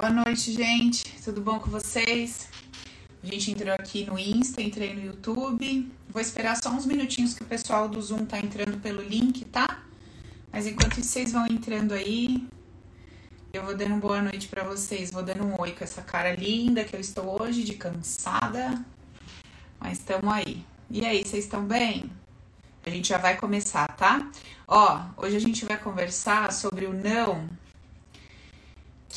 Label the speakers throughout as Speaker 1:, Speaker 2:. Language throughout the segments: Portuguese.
Speaker 1: Boa noite, gente. Tudo bom com vocês? A gente entrou aqui no Insta, entrei no YouTube. Vou esperar só uns minutinhos que o pessoal do Zoom tá entrando pelo link, tá? Mas enquanto vocês vão entrando aí, eu vou dando boa noite para vocês. Vou dando um oi com essa cara linda que eu estou hoje, de cansada. Mas estamos aí. E aí, vocês estão bem? A gente já vai começar, tá? Ó, hoje a gente vai conversar sobre o não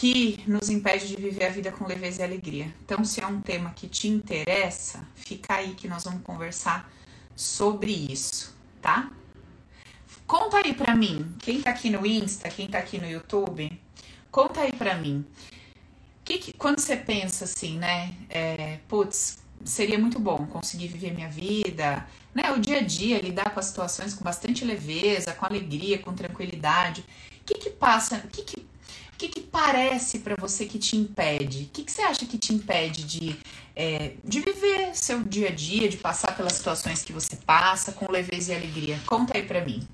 Speaker 1: que nos impede de viver a vida com leveza e alegria. Então, se é um tema que te interessa, fica aí que nós vamos conversar sobre isso, tá? Conta aí pra mim, quem tá aqui no Insta, quem tá aqui no YouTube, conta aí pra mim. Que, que quando você pensa assim, né? É, putz, seria muito bom conseguir viver minha vida, né? O dia a dia, lidar com as situações com bastante leveza, com alegria, com tranquilidade. O que que passa? O que que que, que parece para você que te impede? O que, que você acha que te impede de, é, de viver seu dia a dia, de passar pelas situações que você passa com leveza e alegria? Conta aí para mim.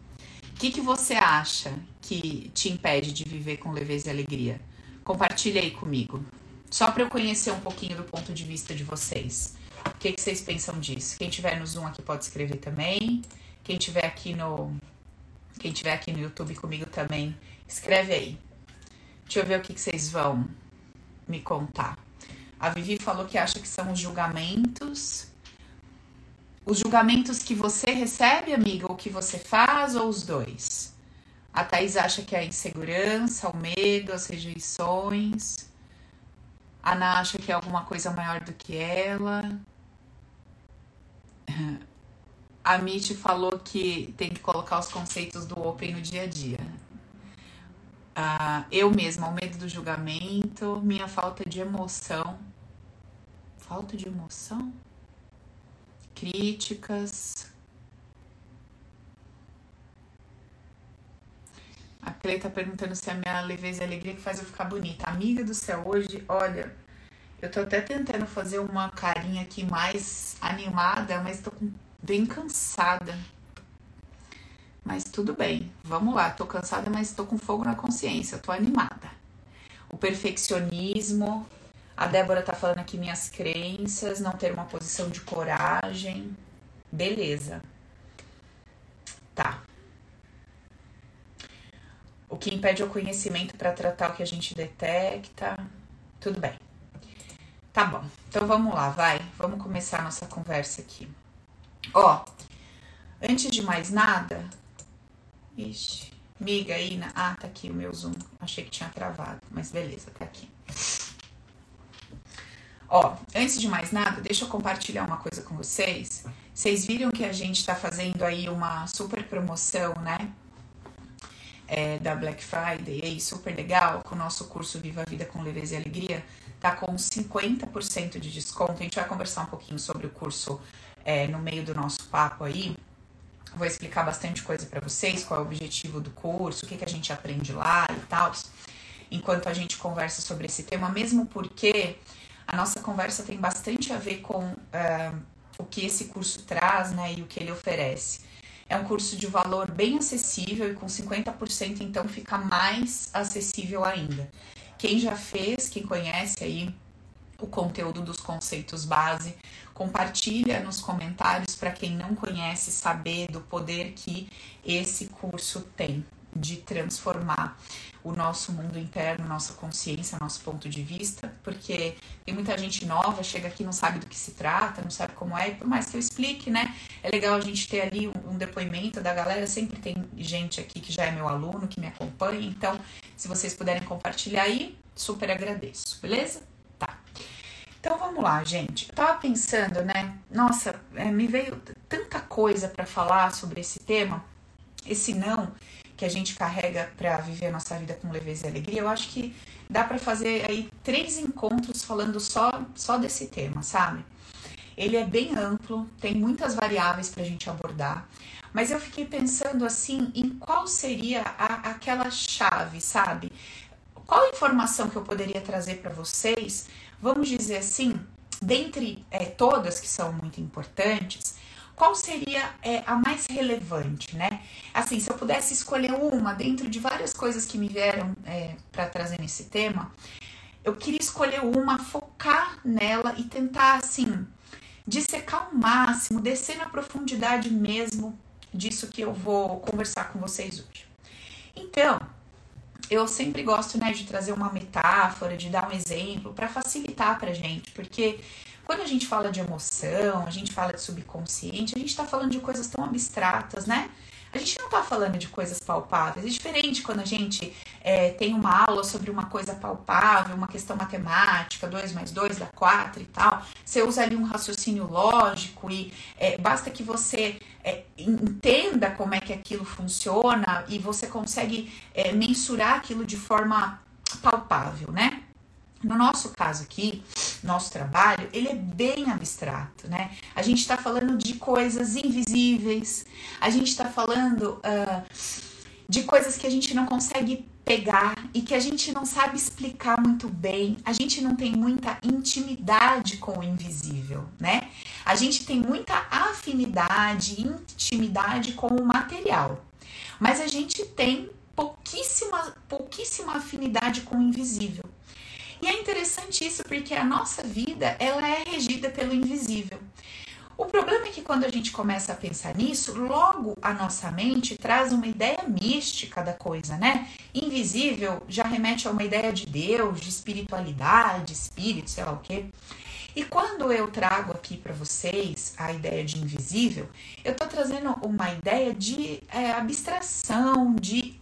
Speaker 1: O que, que você acha que te impede de viver com leveza e alegria? Compartilha aí comigo. Só para eu conhecer um pouquinho do ponto de vista de vocês. O que, que vocês pensam disso? Quem tiver no Zoom aqui pode escrever também. Quem tiver aqui no quem tiver aqui no YouTube comigo também, escreve aí. Deixa eu ver o que, que vocês vão me contar. A Vivi falou que acha que são os julgamentos. Os julgamentos que você recebe, amiga, ou que você faz, ou os dois? A Thaís acha que é a insegurança, o medo, as rejeições. A Ana acha que é alguma coisa maior do que ela. A Mitch falou que tem que colocar os conceitos do Open no dia a dia uh, eu mesma, o medo do julgamento, minha falta de emoção. Falta de emoção? Críticas. A Clei tá perguntando se é a minha leveza e alegria que faz eu ficar bonita. Amiga do céu, hoje, olha, eu tô até tentando fazer uma carinha aqui mais animada, mas tô bem cansada. Mas tudo bem, vamos lá. Tô cansada, mas tô com fogo na consciência, tô animada. O perfeccionismo. A Débora tá falando aqui minhas crenças, não ter uma posição de coragem. Beleza. Tá. O que impede o conhecimento para tratar o que a gente detecta. Tudo bem. Tá bom. Então vamos lá, vai. Vamos começar a nossa conversa aqui. Ó, antes de mais nada, Ixi. Miga, Ina. Ah, tá aqui o meu Zoom. Achei que tinha travado, mas beleza, tá aqui. Ó, antes de mais nada, deixa eu compartilhar uma coisa com vocês. Vocês viram que a gente tá fazendo aí uma super promoção, né? É, da Black Friday, aí, super legal, com o nosso curso Viva a Vida com Leveza e Alegria. Tá com 50% de desconto. A gente vai conversar um pouquinho sobre o curso é, no meio do nosso papo aí. Vou explicar bastante coisa para vocês, qual é o objetivo do curso, o que, que a gente aprende lá e tal, enquanto a gente conversa sobre esse tema, mesmo porque a nossa conversa tem bastante a ver com uh, o que esse curso traz né, e o que ele oferece. É um curso de valor bem acessível e com 50% então fica mais acessível ainda. Quem já fez, quem conhece aí o conteúdo dos conceitos base, Compartilha nos comentários para quem não conhece saber do poder que esse curso tem de transformar o nosso mundo interno, nossa consciência, nosso ponto de vista, porque tem muita gente nova, chega aqui não sabe do que se trata, não sabe como é, e por mais que eu explique, né? É legal a gente ter ali um, um depoimento da galera, sempre tem gente aqui que já é meu aluno, que me acompanha, então se vocês puderem compartilhar aí, super agradeço, beleza? Então vamos lá, gente. Eu tava pensando, né? Nossa, é, me veio tanta coisa para falar sobre esse tema, esse não que a gente carrega para viver a nossa vida com leveza e alegria. Eu acho que dá para fazer aí três encontros falando só só desse tema, sabe? Ele é bem amplo, tem muitas variáveis para a gente abordar, mas eu fiquei pensando assim em qual seria a, aquela chave, sabe? Qual informação que eu poderia trazer para vocês vamos dizer assim, dentre é, todas que são muito importantes, qual seria é, a mais relevante, né? Assim, se eu pudesse escolher uma dentro de várias coisas que me vieram é, para trazer nesse tema, eu queria escolher uma, focar nela e tentar, assim, dissecar o máximo, descer na profundidade mesmo disso que eu vou conversar com vocês hoje. Então, eu sempre gosto, né, de trazer uma metáfora, de dar um exemplo para facilitar pra gente, porque quando a gente fala de emoção, a gente fala de subconsciente, a gente está falando de coisas tão abstratas, né? A gente não está falando de coisas palpáveis. É diferente quando a gente é, tem uma aula sobre uma coisa palpável, uma questão matemática, 2 mais 2 dá 4 e tal. Você usa ali um raciocínio lógico e é, basta que você é, entenda como é que aquilo funciona e você consegue é, mensurar aquilo de forma palpável, né? No nosso caso aqui, nosso trabalho, ele é bem abstrato, né? A gente está falando de coisas invisíveis, a gente está falando uh, de coisas que a gente não consegue pegar e que a gente não sabe explicar muito bem, a gente não tem muita intimidade com o invisível, né? A gente tem muita afinidade, intimidade com o material, mas a gente tem pouquíssima, pouquíssima afinidade com o invisível. E é interessante isso porque a nossa vida ela é regida pelo invisível. O problema é que quando a gente começa a pensar nisso, logo a nossa mente traz uma ideia mística da coisa, né? Invisível já remete a uma ideia de Deus, de espiritualidade, espírito, sei lá o quê. E quando eu trago aqui para vocês a ideia de invisível, eu estou trazendo uma ideia de é, abstração, de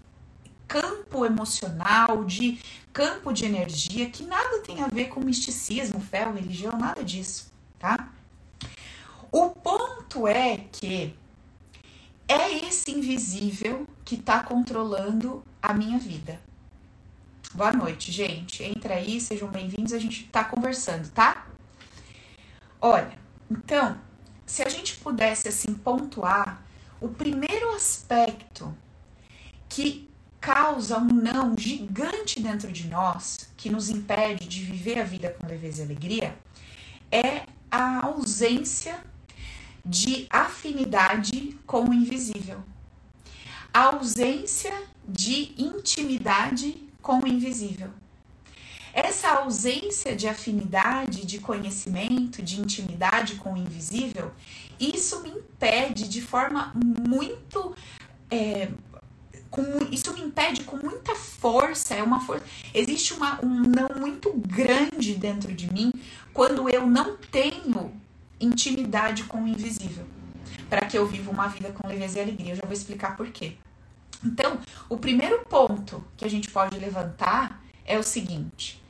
Speaker 1: campo emocional, de campo de energia que nada tem a ver com misticismo, fé religião, nada disso, tá? O ponto é que é esse invisível que está controlando a minha vida. Boa noite, gente. Entra aí, sejam bem-vindos. A gente está conversando, tá? Olha, então, se a gente pudesse assim pontuar o primeiro aspecto que causa um não gigante dentro de nós, que nos impede de viver a vida com leveza e alegria, é a ausência de afinidade com o invisível. A ausência de intimidade com o invisível. Essa ausência de afinidade, de conhecimento, de intimidade com o invisível, isso me impede de forma muito é, com, isso me impede com muita força, é uma força. Existe uma, um não muito grande dentro de mim quando eu não tenho intimidade com o invisível. Para que eu viva uma vida com leveza e alegria. Eu já vou explicar por quê. Então, o primeiro ponto que a gente pode levantar é o seguinte: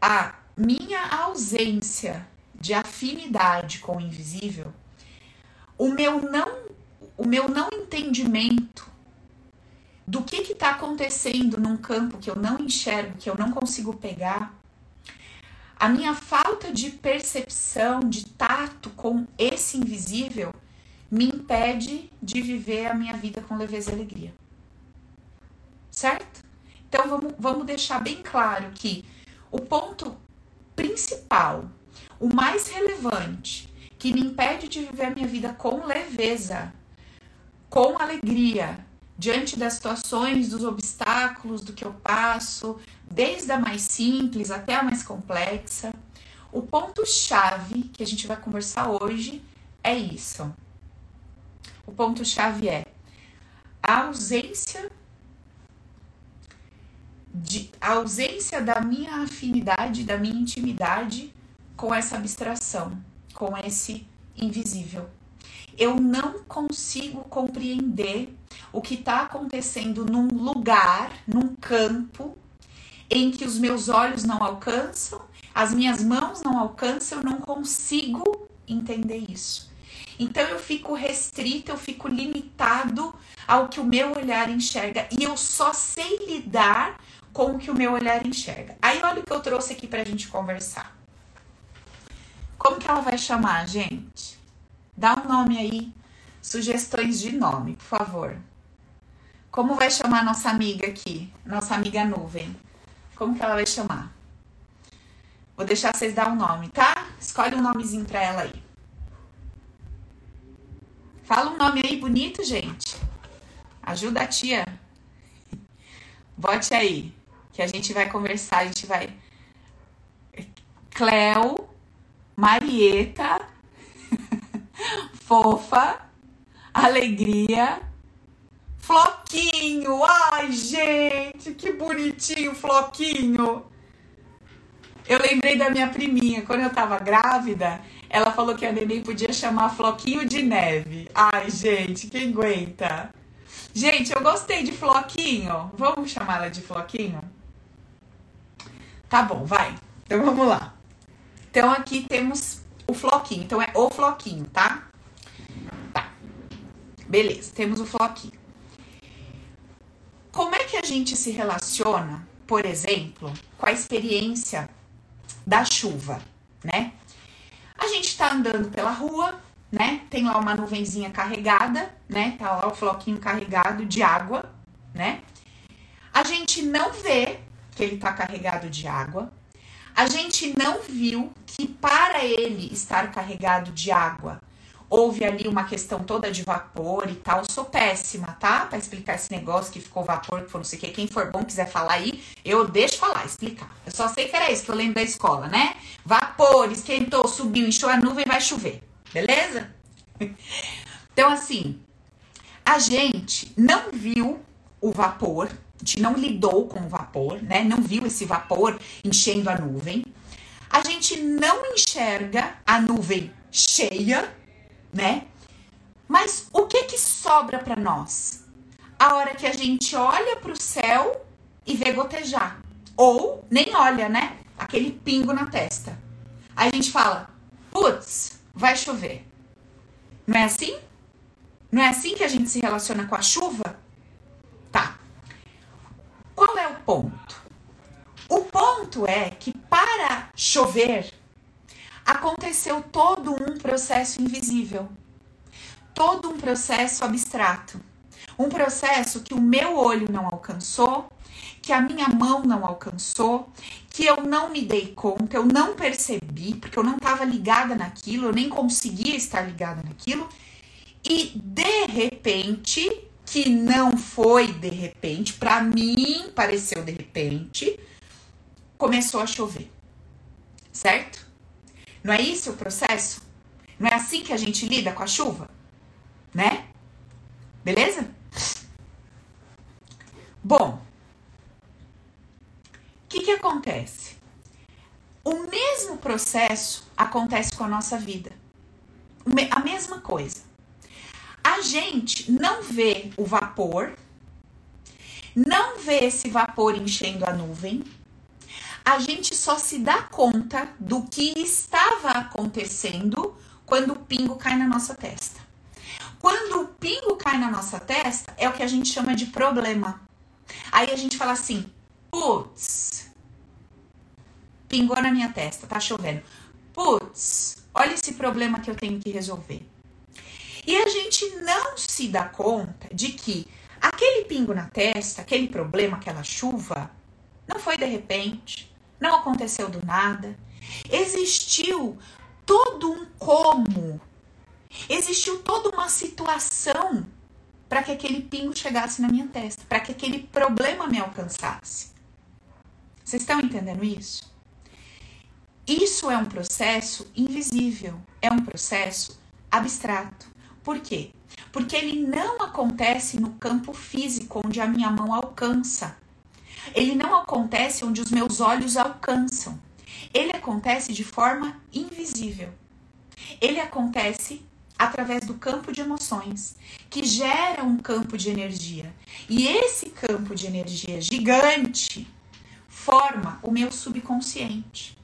Speaker 1: a minha ausência de afinidade com o invisível, o meu não, o meu não entendimento do que está acontecendo num campo que eu não enxergo, que eu não consigo pegar, a minha falta de percepção, de tato com esse invisível, me impede de viver a minha vida com leveza e alegria. Certo? Então vamos, vamos deixar bem claro que o ponto principal, o mais relevante, que me impede de viver a minha vida com leveza, com alegria, diante das situações, dos obstáculos, do que eu passo, desde a mais simples até a mais complexa. O ponto-chave que a gente vai conversar hoje é isso. O ponto-chave é a ausência de a ausência da minha afinidade, da minha intimidade com essa abstração, com esse invisível. Eu não consigo compreender o que está acontecendo num lugar, num campo, em que os meus olhos não alcançam, as minhas mãos não alcançam, eu não consigo entender isso. Então eu fico restrito, eu fico limitado ao que o meu olhar enxerga e eu só sei lidar com o que o meu olhar enxerga. Aí olha o que eu trouxe aqui pra gente conversar. Como que ela vai chamar, gente? Dá um nome aí, sugestões de nome, por favor. Como vai chamar nossa amiga aqui? Nossa amiga nuvem. Como que ela vai chamar? Vou deixar vocês dar um nome, tá? Escolhe um nomezinho pra ela aí. Fala um nome aí bonito, gente. Ajuda a tia. Bote aí, que a gente vai conversar, a gente vai Cleo, Marieta, Fofa, Alegria, Floquinho. Ai, gente, que bonitinho, Floquinho. Eu lembrei da minha priminha, quando eu tava grávida, ela falou que a neném podia chamar Floquinho de Neve. Ai, gente, quem aguenta? Gente, eu gostei de Floquinho. Vamos chamar ela de Floquinho? Tá bom, vai. Então vamos lá. Então aqui temos o Floquinho. Então é o Floquinho, tá? Tá. Beleza, temos o Floquinho. Como é que a gente se relaciona, por exemplo, com a experiência da chuva, né? A gente tá andando pela rua, né? Tem lá uma nuvenzinha carregada, né? Tá lá o floquinho carregado de água, né? A gente não vê que ele tá carregado de água. A gente não viu que para ele estar carregado de água, houve ali uma questão toda de vapor e tal. Sou péssima, tá? Para explicar esse negócio que ficou vapor, que foi não sei o que. Quem for bom quiser falar aí, eu deixo falar, explicar. Eu só sei que era isso que eu lembro da escola, né? Vapor, esquentou, subiu, encheu a nuvem, vai chover. Beleza? Então, assim, a gente não viu o vapor, a gente não lidou com o vapor, né? Não viu esse vapor enchendo a nuvem. A gente não enxerga a nuvem cheia, né? Mas o que que sobra para nós? A hora que a gente olha para o céu e vê gotejar, ou nem olha, né? Aquele pingo na testa. Aí a gente fala: "Putz, vai chover". Não é assim? Não é assim que a gente se relaciona com a chuva? Tá. Qual é o ponto? O ponto é que para chover aconteceu todo um processo invisível, todo um processo abstrato, um processo que o meu olho não alcançou, que a minha mão não alcançou, que eu não me dei conta, eu não percebi, porque eu não estava ligada naquilo, eu nem conseguia estar ligada naquilo, e de repente, que não foi de repente, para mim pareceu de repente, começou a chover. Certo? Não é isso o processo? Não é assim que a gente lida com a chuva? Né? Beleza? Bom, o que, que acontece? O mesmo processo acontece com a nossa vida. A mesma coisa. A gente não vê o vapor, não vê esse vapor enchendo a nuvem, a gente só se dá conta do que estava acontecendo quando o pingo cai na nossa testa. Quando o pingo cai na nossa testa, é o que a gente chama de problema. Aí a gente fala assim: putz, pingou na minha testa, tá chovendo. Putz, olha esse problema que eu tenho que resolver. E a gente não se dá conta de que aquele pingo na testa, aquele problema, aquela chuva, não foi de repente, não aconteceu do nada. Existiu todo um como, existiu toda uma situação para que aquele pingo chegasse na minha testa, para que aquele problema me alcançasse. Vocês estão entendendo isso? Isso é um processo invisível, é um processo abstrato. Por quê? Porque ele não acontece no campo físico onde a minha mão alcança. Ele não acontece onde os meus olhos alcançam. Ele acontece de forma invisível. Ele acontece através do campo de emoções, que gera um campo de energia. E esse campo de energia gigante forma o meu subconsciente.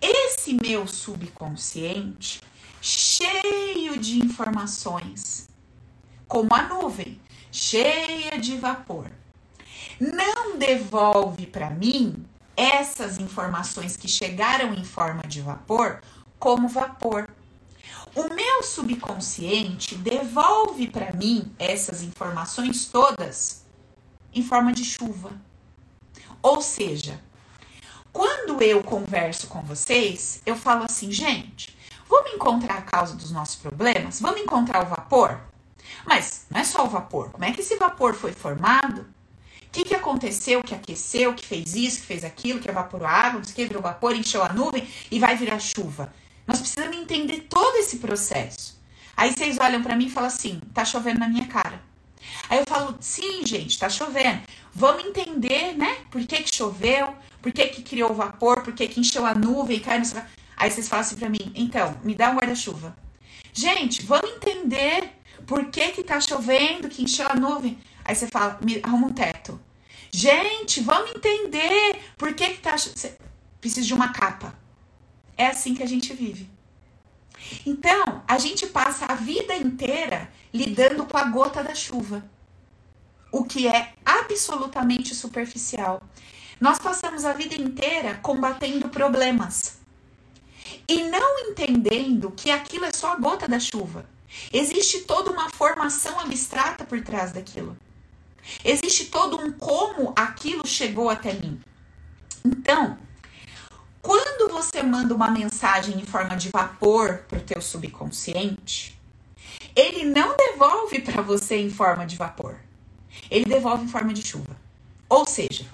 Speaker 1: Esse meu subconsciente cheio de informações, como a nuvem, cheia de vapor. Não devolve para mim essas informações que chegaram em forma de vapor como vapor. O meu subconsciente devolve para mim essas informações todas em forma de chuva. Ou seja, quando eu converso com vocês, eu falo assim, gente, Vamos encontrar a causa dos nossos problemas? Vamos encontrar o vapor? Mas não é só o vapor. Como é que esse vapor foi formado? O que, que aconteceu, que aqueceu, que fez isso, que fez aquilo, que evaporou água, que virou vapor, encheu a nuvem e vai virar chuva. Nós precisamos entender todo esse processo. Aí vocês olham para mim e falam assim: tá chovendo na minha cara. Aí eu falo: sim, gente, tá chovendo. Vamos entender, né? Por que, que choveu, por que, que criou vapor, por que, que encheu a nuvem e caiu no. Aí vocês falam assim pra mim: então, me dá um guarda-chuva. Gente, vamos entender por que, que tá chovendo, que encheu a nuvem. Aí você fala: me arruma um teto. Gente, vamos entender por que, que tá. Precisa de uma capa. É assim que a gente vive. Então, a gente passa a vida inteira lidando com a gota da chuva, o que é absolutamente superficial. Nós passamos a vida inteira combatendo problemas e não entendendo que aquilo é só a gota da chuva. Existe toda uma formação abstrata por trás daquilo. Existe todo um como aquilo chegou até mim. Então, quando você manda uma mensagem em forma de vapor para o teu subconsciente, ele não devolve para você em forma de vapor. Ele devolve em forma de chuva. Ou seja,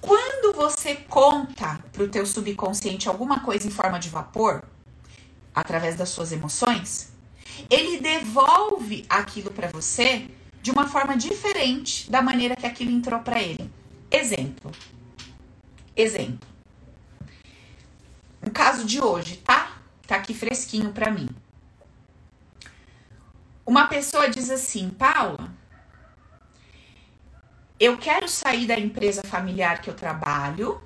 Speaker 1: quando você conta para o teu subconsciente alguma coisa em forma de vapor, através das suas emoções, ele devolve aquilo para você de uma forma diferente da maneira que aquilo entrou para ele. Exemplo. Exemplo. Um caso de hoje, tá? Tá aqui fresquinho para mim. Uma pessoa diz assim, Paula, eu quero sair da empresa familiar que eu trabalho.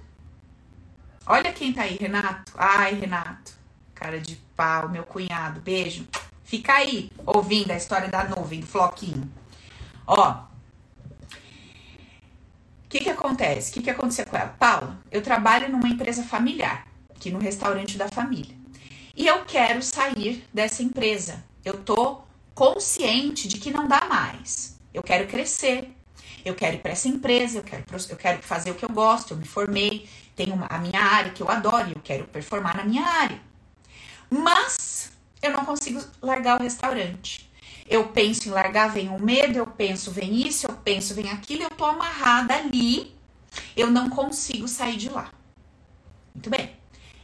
Speaker 1: Olha quem tá aí, Renato. Ai, Renato. Cara de pau, meu cunhado. Beijo. Fica aí ouvindo a história da nuvem, do floquinho. Ó. O que que acontece? O que que aconteceu com ela? Paula, eu trabalho numa empresa familiar aqui no restaurante da família. E eu quero sair dessa empresa. Eu tô consciente de que não dá mais. Eu quero crescer. Eu quero ir para essa empresa, eu quero, eu quero fazer o que eu gosto, eu me formei, tenho uma, a minha área que eu adoro, eu quero performar na minha área. Mas eu não consigo largar o restaurante. Eu penso em largar, vem o medo, eu penso, vem isso, eu penso, vem aquilo, eu tô amarrada ali, eu não consigo sair de lá. Muito bem.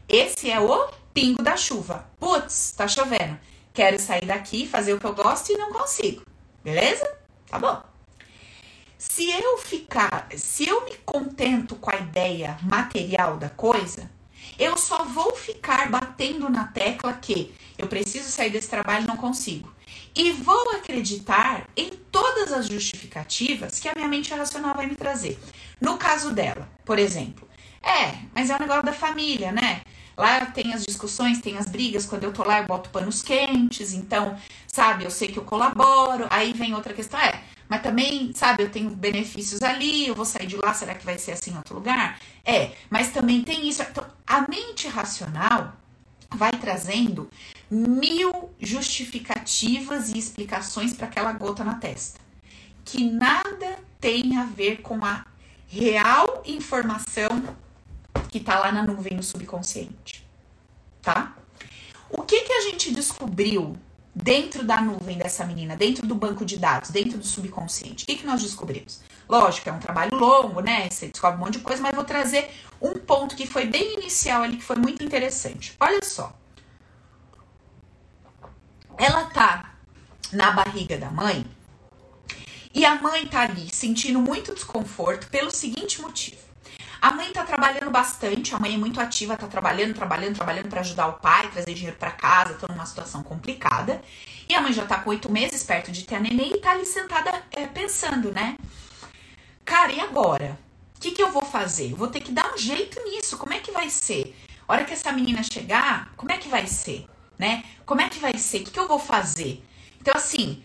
Speaker 1: Esse é o pingo da chuva. Putz, tá chovendo. Quero sair daqui, fazer o que eu gosto e não consigo. Beleza? Tá bom. Se eu ficar, se eu me contento com a ideia material da coisa, eu só vou ficar batendo na tecla que eu preciso sair desse trabalho e não consigo. E vou acreditar em todas as justificativas que a minha mente racional vai me trazer. No caso dela, por exemplo, é, mas é um negócio da família, né? Lá tem as discussões, tem as brigas. Quando eu tô lá, eu boto panos quentes. Então, sabe, eu sei que eu colaboro. Aí vem outra questão, é, mas também, sabe, eu tenho benefícios ali. Eu vou sair de lá, será que vai ser assim em outro lugar? É, mas também tem isso. Então, a mente racional vai trazendo mil justificativas e explicações para aquela gota na testa, que nada tem a ver com a real informação que tá lá na nuvem no subconsciente, tá? O que que a gente descobriu dentro da nuvem dessa menina, dentro do banco de dados, dentro do subconsciente? O que que nós descobrimos? Lógico, é um trabalho longo, né? Você descobre um monte de coisa, mas vou trazer um ponto que foi bem inicial ali, que foi muito interessante. Olha só. Ela tá na barriga da mãe e a mãe tá ali sentindo muito desconforto pelo seguinte motivo. A mãe tá trabalhando bastante, a mãe é muito ativa, tá trabalhando, trabalhando, trabalhando para ajudar o pai, trazer dinheiro para casa, tá numa situação complicada. E a mãe já tá com oito meses perto de ter a neném e tá ali sentada é, pensando, né? Cara, e agora? O que, que eu vou fazer? Eu vou ter que dar um jeito nisso. Como é que vai ser? A hora que essa menina chegar, como é que vai ser? Né? Como é que vai ser? O que, que eu vou fazer? Então, assim,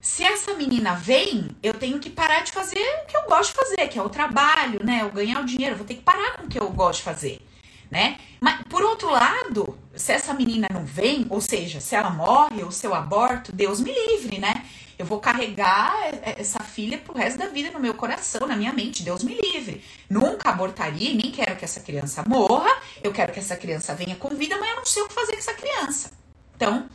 Speaker 1: se essa menina vem, eu tenho que parar de fazer o que eu gosto de fazer, que é o trabalho, né? Eu ganhar o dinheiro, vou ter que parar com o que eu gosto de fazer, né? Mas por outro lado, se essa menina não vem, ou seja, se ela morre ou se eu aborto, Deus me livre, né? Eu vou carregar essa filha pro resto da vida no meu coração, na minha mente. Deus me livre. Nunca abortaria, nem quero que essa criança morra. Eu quero que essa criança venha com vida, mas eu não sei o que fazer com essa criança. Então,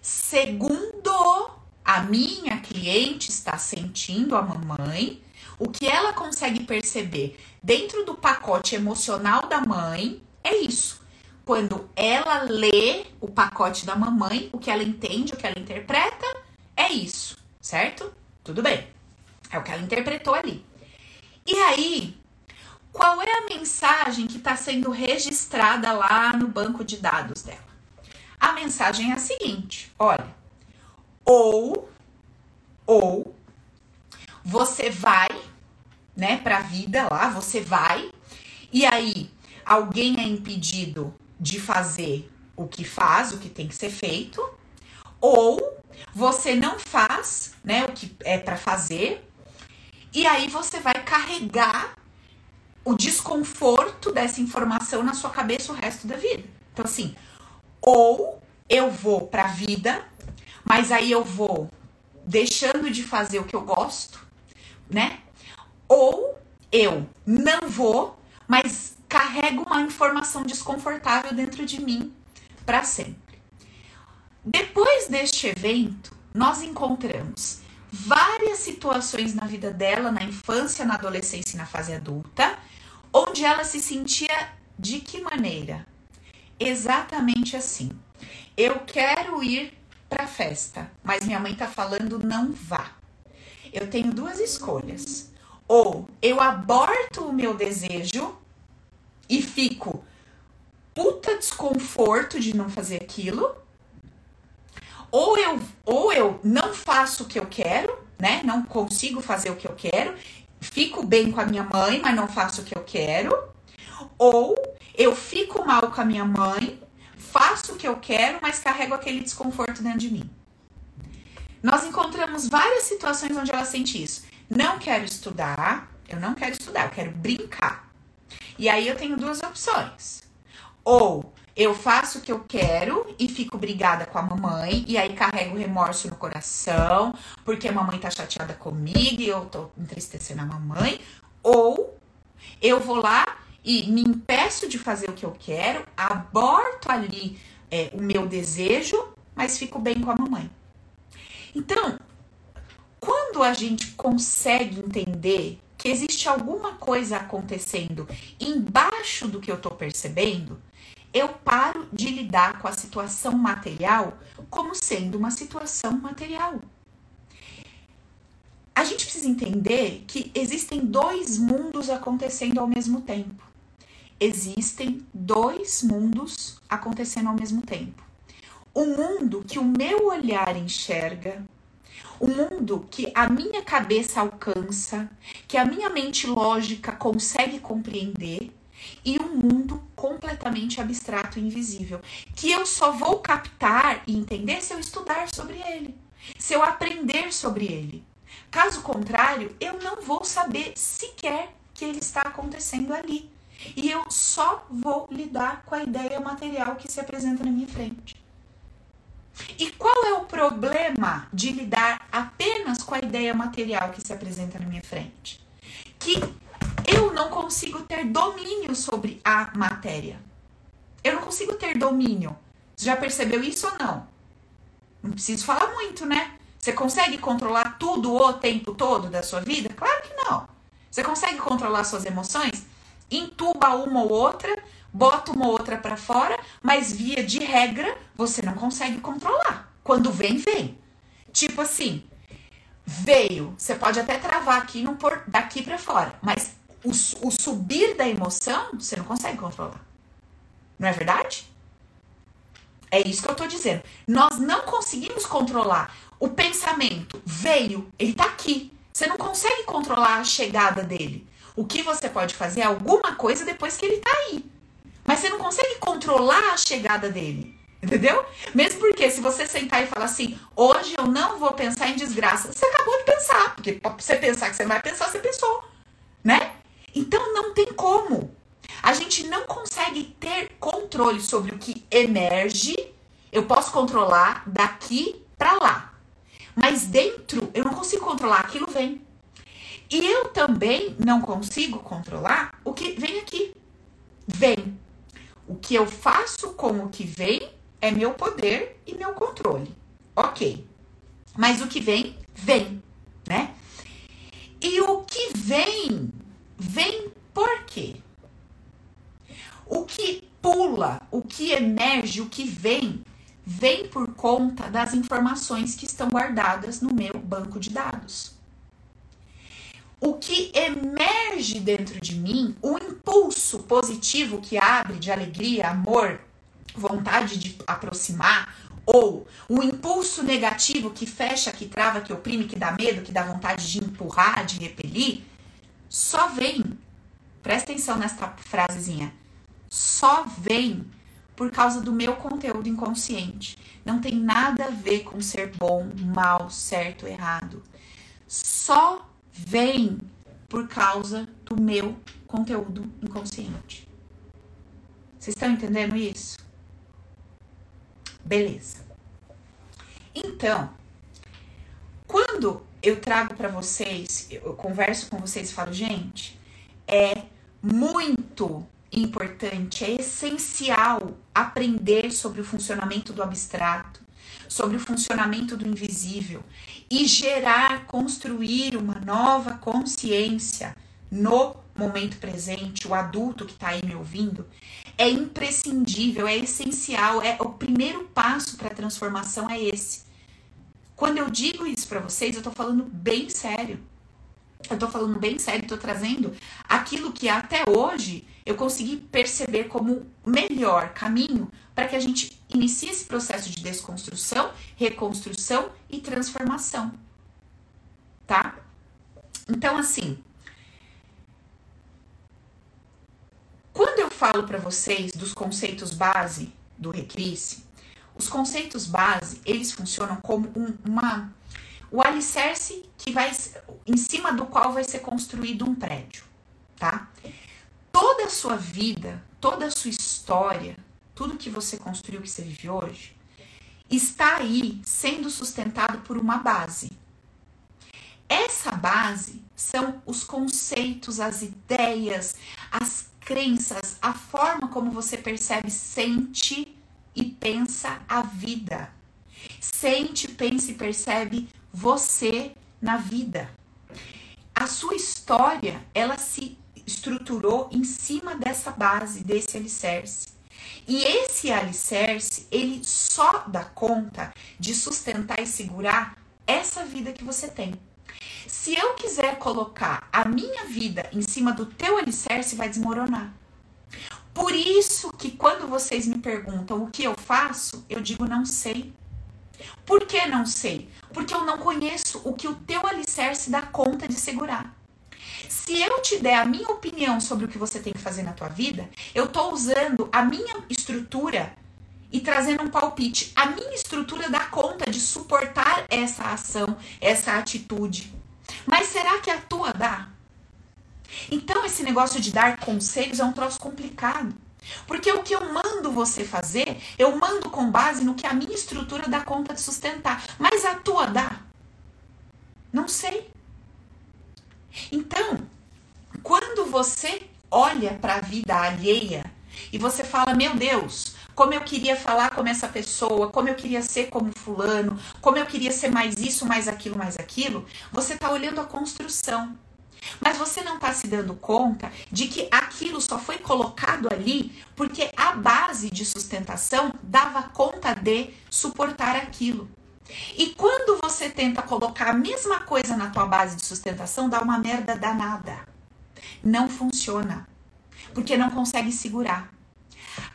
Speaker 1: segundo a minha cliente está sentindo a mamãe, o que ela consegue perceber dentro do pacote emocional da mãe é isso. Quando ela lê o pacote da mamãe, o que ela entende, o que ela interpreta, é isso, certo? Tudo bem. É o que ela interpretou ali. E aí, qual é a mensagem que está sendo registrada lá no banco de dados dela? A mensagem é a seguinte: olha, ou, ou você vai, né, para a vida lá, você vai, e aí alguém é impedido de fazer o que faz, o que tem que ser feito, ou você não faz, né, o que é para fazer, e aí você vai carregar o desconforto dessa informação na sua cabeça o resto da vida. Então assim, ou eu vou para a vida, mas aí eu vou deixando de fazer o que eu gosto, né? Ou eu não vou, mas carrego uma informação desconfortável dentro de mim para sempre. Depois deste evento, nós encontramos várias situações na vida dela, na infância, na adolescência e na fase adulta, onde ela se sentia de que maneira? Exatamente assim. Eu quero ir para festa, mas minha mãe tá falando não vá. Eu tenho duas escolhas. Ou eu aborto o meu desejo e fico puta desconforto de não fazer aquilo, ou eu, ou eu não faço o que eu quero, né? Não consigo fazer o que eu quero, fico bem com a minha mãe, mas não faço o que eu quero, ou eu fico mal com a minha mãe, faço o que eu quero, mas carrego aquele desconforto dentro de mim. Nós encontramos várias situações onde ela sente isso. Não quero estudar, eu não quero estudar, eu quero brincar. E aí eu tenho duas opções. Ou eu faço o que eu quero e fico brigada com a mamãe, e aí carrego remorso no coração, porque a mamãe tá chateada comigo e eu tô entristecendo a mamãe. Ou eu vou lá e me impeço de fazer o que eu quero, aborto ali é, o meu desejo, mas fico bem com a mamãe. Então, quando a gente consegue entender que existe alguma coisa acontecendo embaixo do que eu tô percebendo, eu paro de lidar com a situação material como sendo uma situação material. A gente precisa entender que existem dois mundos acontecendo ao mesmo tempo. Existem dois mundos acontecendo ao mesmo tempo. O mundo que o meu olhar enxerga, o mundo que a minha cabeça alcança, que a minha mente lógica consegue compreender, e um mundo completamente abstrato e invisível, que eu só vou captar e entender se eu estudar sobre ele, se eu aprender sobre ele. Caso contrário, eu não vou saber sequer que ele está acontecendo ali. E eu só vou lidar com a ideia material que se apresenta na minha frente. E qual é o problema de lidar apenas com a ideia material que se apresenta na minha frente? Que eu não consigo ter domínio sobre a matéria. Eu não consigo ter domínio. Você já percebeu isso ou não? Não preciso falar muito, né? Você consegue controlar tudo o tempo todo da sua vida? Claro que não. Você consegue controlar suas emoções? Entuba uma ou outra, bota uma ou outra para fora, mas via de regra você não consegue controlar. Quando vem, vem. Tipo assim, veio, você pode até travar aqui não por daqui para fora, mas o, o subir da emoção, você não consegue controlar. Não é verdade? É isso que eu tô dizendo. Nós não conseguimos controlar. O pensamento veio, ele tá aqui. Você não consegue controlar a chegada dele. O que você pode fazer é alguma coisa depois que ele tá aí. Mas você não consegue controlar a chegada dele. Entendeu? Mesmo porque se você sentar e falar assim, hoje eu não vou pensar em desgraça, você acabou de pensar. Porque pra você pensar que você vai pensar, você pensou. Né? Então não tem como. A gente não consegue ter controle sobre o que emerge. Eu posso controlar daqui para lá. Mas dentro eu não consigo controlar, aquilo vem. E eu também não consigo controlar o que vem aqui. Vem. O que eu faço com o que vem é meu poder e meu controle. Ok. Mas o que vem, vem, né? E o que vem, vem por quê? O que pula, o que emerge, o que vem, vem por conta das informações que estão guardadas no meu banco de dados. O que emerge dentro de mim, o impulso positivo que abre de alegria, amor, vontade de aproximar, ou o impulso negativo que fecha, que trava, que oprime, que dá medo, que dá vontade de empurrar, de repelir, só vem. Presta atenção nesta frasezinha. Só vem por causa do meu conteúdo inconsciente. Não tem nada a ver com ser bom, mal, certo, errado. Só vem por causa do meu conteúdo inconsciente. Vocês estão entendendo isso? Beleza. Então, quando eu trago para vocês, eu converso com vocês e falo, gente, é muito importante, é essencial aprender sobre o funcionamento do abstrato, sobre o funcionamento do invisível e gerar, construir uma nova consciência no momento presente, o adulto que está aí me ouvindo, é imprescindível, é essencial, é o primeiro passo para a transformação é esse. Quando eu digo isso para vocês, eu estou falando bem sério. Eu estou falando bem sério, estou trazendo aquilo que até hoje eu consegui perceber como melhor caminho para que a gente inicie esse processo de desconstrução, reconstrução e transformação. Tá? Então, assim, Quando eu falo para vocês dos conceitos base do Recrisse, os conceitos base, eles funcionam como um, uma o alicerce que vai em cima do qual vai ser construído um prédio, tá? Toda a sua vida, toda a sua história, tudo que você construiu, que você vive hoje, está aí sendo sustentado por uma base. Essa base são os conceitos, as ideias, as crenças, a forma como você percebe, sente e pensa a vida. Sente, pensa e percebe você na vida. A sua história, ela se estruturou em cima dessa base, desse alicerce. E esse alicerce, ele só dá conta de sustentar e segurar essa vida que você tem. Se eu quiser colocar a minha vida em cima do teu alicerce, vai desmoronar. Por isso que quando vocês me perguntam o que eu faço, eu digo não sei. Por que não sei? Porque eu não conheço o que o teu alicerce dá conta de segurar. Se eu te der a minha opinião sobre o que você tem que fazer na tua vida, eu estou usando a minha estrutura e trazendo um palpite. A minha estrutura dá conta de suportar essa ação, essa atitude. Mas será que a tua dá? Então, esse negócio de dar conselhos é um troço complicado. Porque o que eu mando você fazer, eu mando com base no que a minha estrutura dá conta de sustentar. Mas a tua dá? Não sei. Então, quando você olha para a vida alheia e você fala, meu Deus, como eu queria falar como essa pessoa, como eu queria ser como fulano, como eu queria ser mais isso, mais aquilo, mais aquilo, você está olhando a construção. Mas você não está se dando conta de que aquilo só foi colocado ali porque a base de sustentação dava conta de suportar aquilo. E quando você tenta colocar a mesma coisa na tua base de sustentação, dá uma merda danada. Não funciona. Porque não consegue segurar.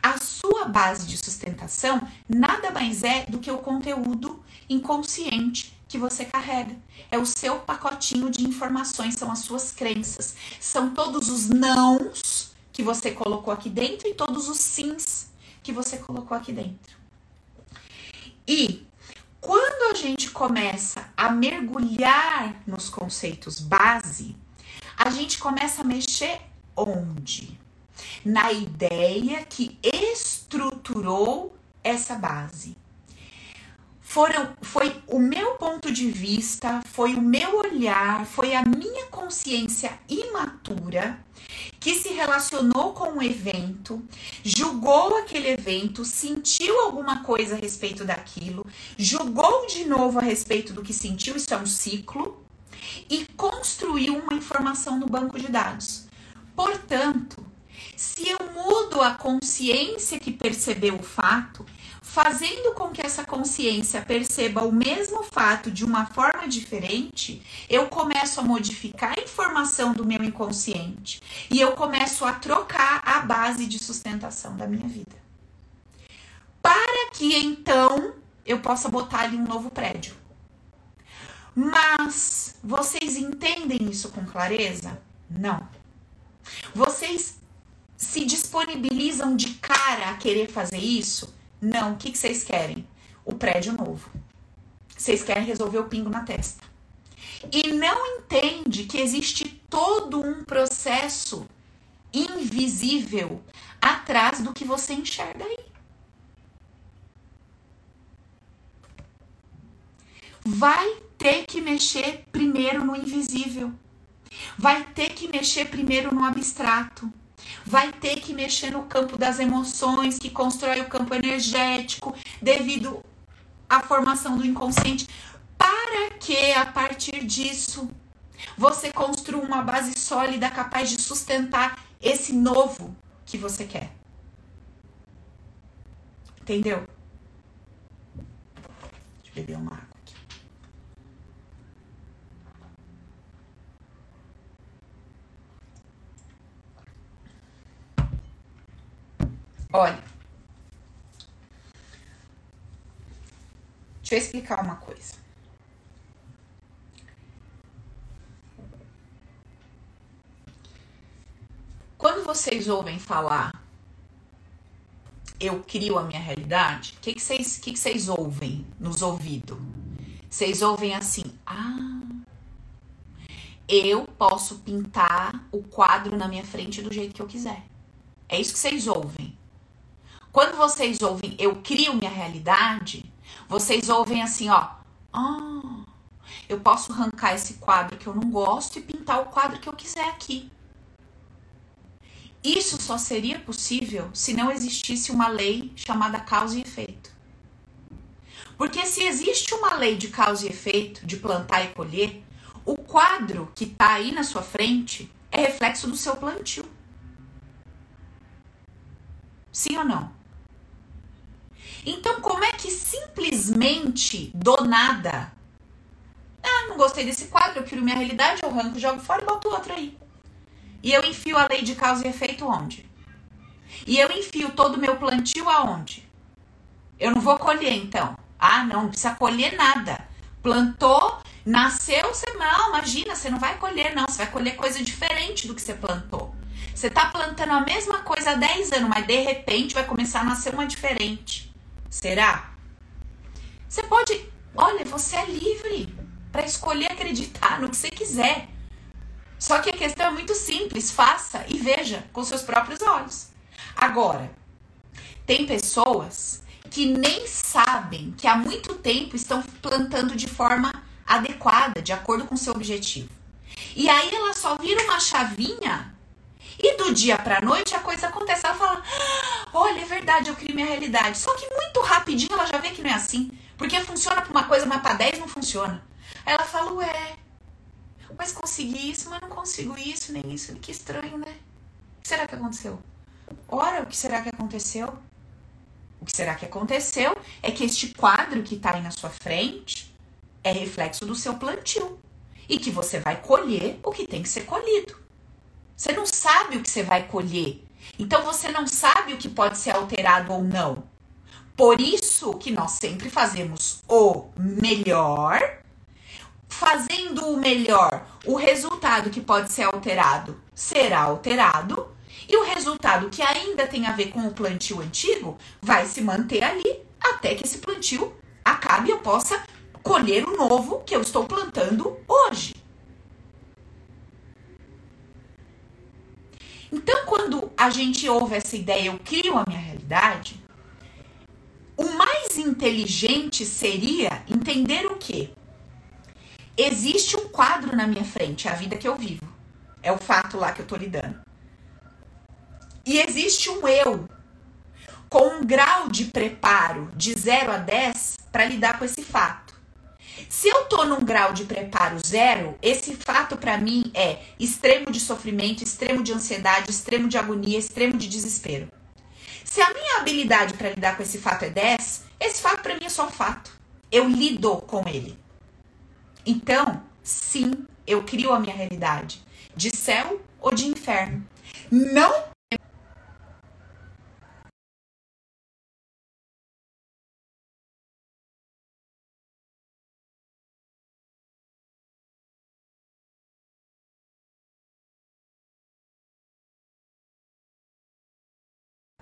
Speaker 1: A sua base de sustentação nada mais é do que o conteúdo inconsciente que você carrega. É o seu pacotinho de informações, são as suas crenças, são todos os nãos que você colocou aqui dentro e todos os sims que você colocou aqui dentro. E quando a gente começa a mergulhar nos conceitos base, a gente começa a mexer onde? Na ideia que estruturou essa base foram, foi o meu ponto de vista, foi o meu olhar, foi a minha consciência imatura que se relacionou com o evento, julgou aquele evento, sentiu alguma coisa a respeito daquilo, julgou de novo a respeito do que sentiu, isso é um ciclo, e construiu uma informação no banco de dados. Portanto, se eu mudo a consciência que percebeu o fato, fazendo com que essa consciência perceba o mesmo fato de uma forma diferente, eu começo a modificar a informação do meu inconsciente e eu começo a trocar a base de sustentação da minha vida. Para que então eu possa botar ali um novo prédio. Mas vocês entendem isso com clareza? Não. Vocês se disponibilizam de cara a querer fazer isso? Não. O que, que vocês querem? O prédio novo. Vocês querem resolver o pingo na testa. E não entende que existe todo um processo invisível atrás do que você enxerga aí. Vai ter que mexer primeiro no invisível. Vai ter que mexer primeiro no abstrato vai ter que mexer no campo das emoções, que constrói o campo energético, devido à formação do inconsciente, para que a partir disso você construa uma base sólida capaz de sustentar esse novo que você quer. Entendeu? Deixa eu beber uma água. Olha, deixa eu explicar uma coisa. Quando vocês ouvem falar eu crio a minha realidade, o que, vocês, que, que vocês ouvem nos ouvidos? Vocês ouvem assim, ah, eu posso pintar o quadro na minha frente do jeito que eu quiser. É isso que vocês ouvem. Quando vocês ouvem eu crio minha realidade, vocês ouvem assim, ó. Ah, eu posso arrancar esse quadro que eu não gosto e pintar o quadro que eu quiser aqui. Isso só seria possível se não existisse uma lei chamada causa e efeito. Porque se existe uma lei de causa e efeito, de plantar e colher, o quadro que está aí na sua frente é reflexo do seu plantio. Sim ou não? Então, como é que simplesmente do nada? Ah, não gostei desse quadro, eu quero minha realidade, eu arranco, jogo fora e boto outro aí. E eu enfio a lei de causa e efeito onde? E eu enfio todo o meu plantio aonde? Eu não vou colher então. Ah, não, não precisa colher nada. Plantou, nasceu, você mal, imagina, você não vai colher, não. Você vai colher coisa diferente do que você plantou. Você tá plantando a mesma coisa há 10 anos, mas de repente vai começar a nascer uma diferente. Será? Você pode, olha, você é livre para escolher acreditar no que você quiser. Só que a questão é muito simples, faça e veja com seus próprios olhos. Agora, tem pessoas que nem sabem que há muito tempo estão plantando de forma adequada, de acordo com seu objetivo. E aí ela só vira uma chavinha e do dia pra noite a coisa acontece. Ela fala: ah, Olha, é verdade, eu crio minha realidade. Só que muito rapidinho ela já vê que não é assim. Porque funciona pra uma coisa, mas pra 10 não funciona. Aí ela fala: Ué, mas consegui isso, mas não consigo isso, nem isso. Que estranho, né? O que será que aconteceu? Ora, o que será que aconteceu? O que será que aconteceu é que este quadro que está aí na sua frente é reflexo do seu plantio e que você vai colher o que tem que ser colhido. Você não sabe o que você vai colher. Então você não sabe o que pode ser alterado ou não. Por isso que nós sempre fazemos o melhor. Fazendo o melhor, o resultado que pode ser alterado será alterado. E o resultado que ainda tem a ver com o plantio antigo vai se manter ali até que esse plantio acabe e eu possa colher o novo que eu estou plantando hoje. Então, quando a gente ouve essa ideia, eu crio a minha realidade, o mais inteligente seria entender o que? Existe um quadro na minha frente, é a vida que eu vivo. É o fato lá que eu tô lidando. E existe um eu com um grau de preparo de 0 a 10 para lidar com esse fato. Se eu tô num grau de preparo zero, esse fato para mim é extremo de sofrimento, extremo de ansiedade, extremo de agonia, extremo de desespero. Se a minha habilidade para lidar com esse fato é 10, esse fato para mim é só fato. Eu lido com ele. Então, sim, eu crio a minha realidade de céu ou de inferno. Não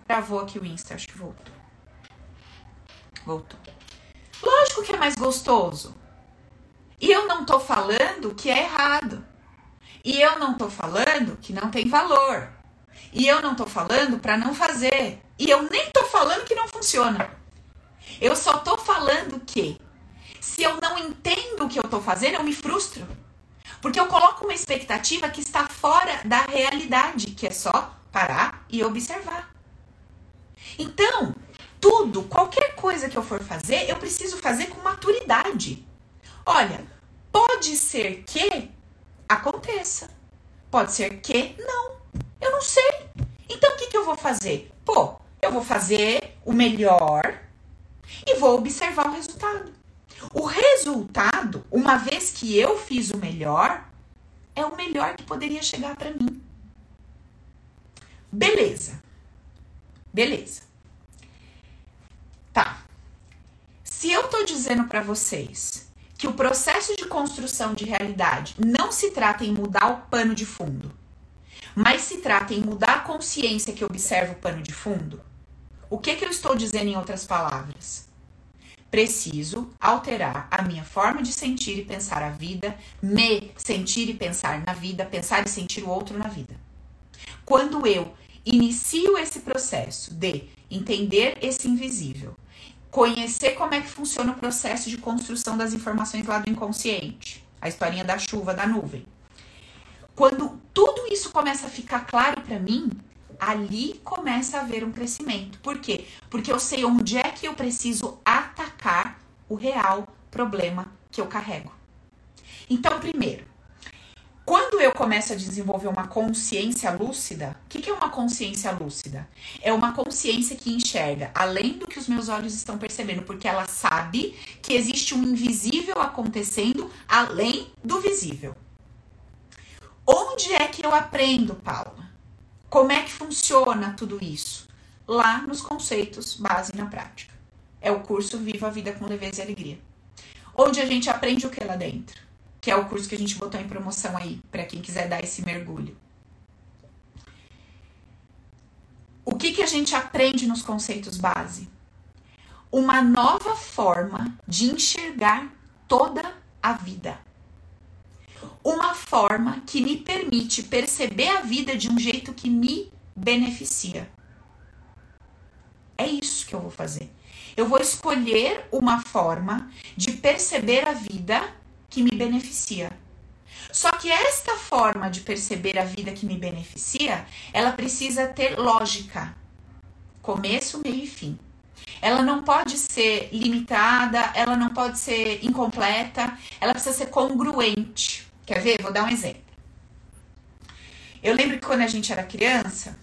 Speaker 1: Travou aqui o Insta, acho que voltou. Voltou. Lógico que é mais gostoso. E eu não tô falando que é errado. E eu não tô falando que não tem valor. E eu não tô falando para não fazer. E eu nem tô falando que não funciona. Eu só tô falando que se eu não entendo o que eu tô fazendo, eu me frustro. Porque eu coloco uma expectativa que está fora da realidade, que é só parar e observar. Então, tudo, qualquer coisa que eu for fazer, eu preciso fazer com maturidade. Olha, pode ser que aconteça. Pode ser que não. Eu não sei. Então o que, que eu vou fazer? Pô, eu vou fazer o melhor e vou observar o resultado. O resultado, uma vez que eu fiz o melhor, é o melhor que poderia chegar para mim. Beleza. Beleza. Tá. Se eu tô dizendo para vocês que o processo de construção de realidade não se trata em mudar o pano de fundo, mas se trata em mudar a consciência que observa o pano de fundo, o que, que eu estou dizendo em outras palavras? Preciso alterar a minha forma de sentir e pensar a vida, me sentir e pensar na vida, pensar e sentir o outro na vida. Quando eu inicio esse processo de entender esse invisível, conhecer como é que funciona o processo de construção das informações lá do inconsciente, a historinha da chuva, da nuvem. Quando tudo isso começa a ficar claro para mim, ali começa a haver um crescimento. Por quê? Porque eu sei onde é que eu preciso atacar o real problema que eu carrego. Então, primeiro, quando eu começo a desenvolver uma consciência lúcida, o que, que é uma consciência lúcida? É uma consciência que enxerga além do que os meus olhos estão percebendo, porque ela sabe que existe um invisível acontecendo além do visível. Onde é que eu aprendo, Paula? Como é que funciona tudo isso? Lá nos conceitos base na prática. É o curso Viva a Vida com Leveza e Alegria. Onde a gente aprende o que lá dentro? Que é o curso que a gente botou em promoção aí, para quem quiser dar esse mergulho. O que, que a gente aprende nos conceitos base? Uma nova forma de enxergar toda a vida. Uma forma que me permite perceber a vida de um jeito que me beneficia. É isso que eu vou fazer. Eu vou escolher uma forma de perceber a vida que me beneficia. Só que esta forma de perceber a vida que me beneficia, ela precisa ter lógica. Começo, meio e fim. Ela não pode ser limitada, ela não pode ser incompleta, ela precisa ser congruente. Quer ver? Vou dar um exemplo. Eu lembro que quando a gente era criança,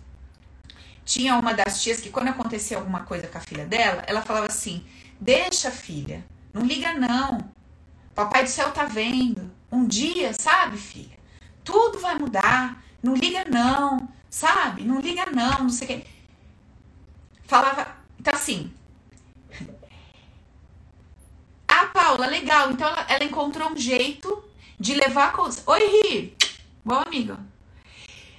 Speaker 1: tinha uma das tias que quando acontecia alguma coisa com a filha dela, ela falava assim: "Deixa, filha, não liga não. Papai do céu tá vendo. Um dia, sabe, filha? Tudo vai mudar. Não liga não, sabe? Não liga não, não sei o quê. Falava, então assim. Ah, Paula, legal. Então ela, ela encontrou um jeito de levar a coisa. Oi, Ri. Bom amigo.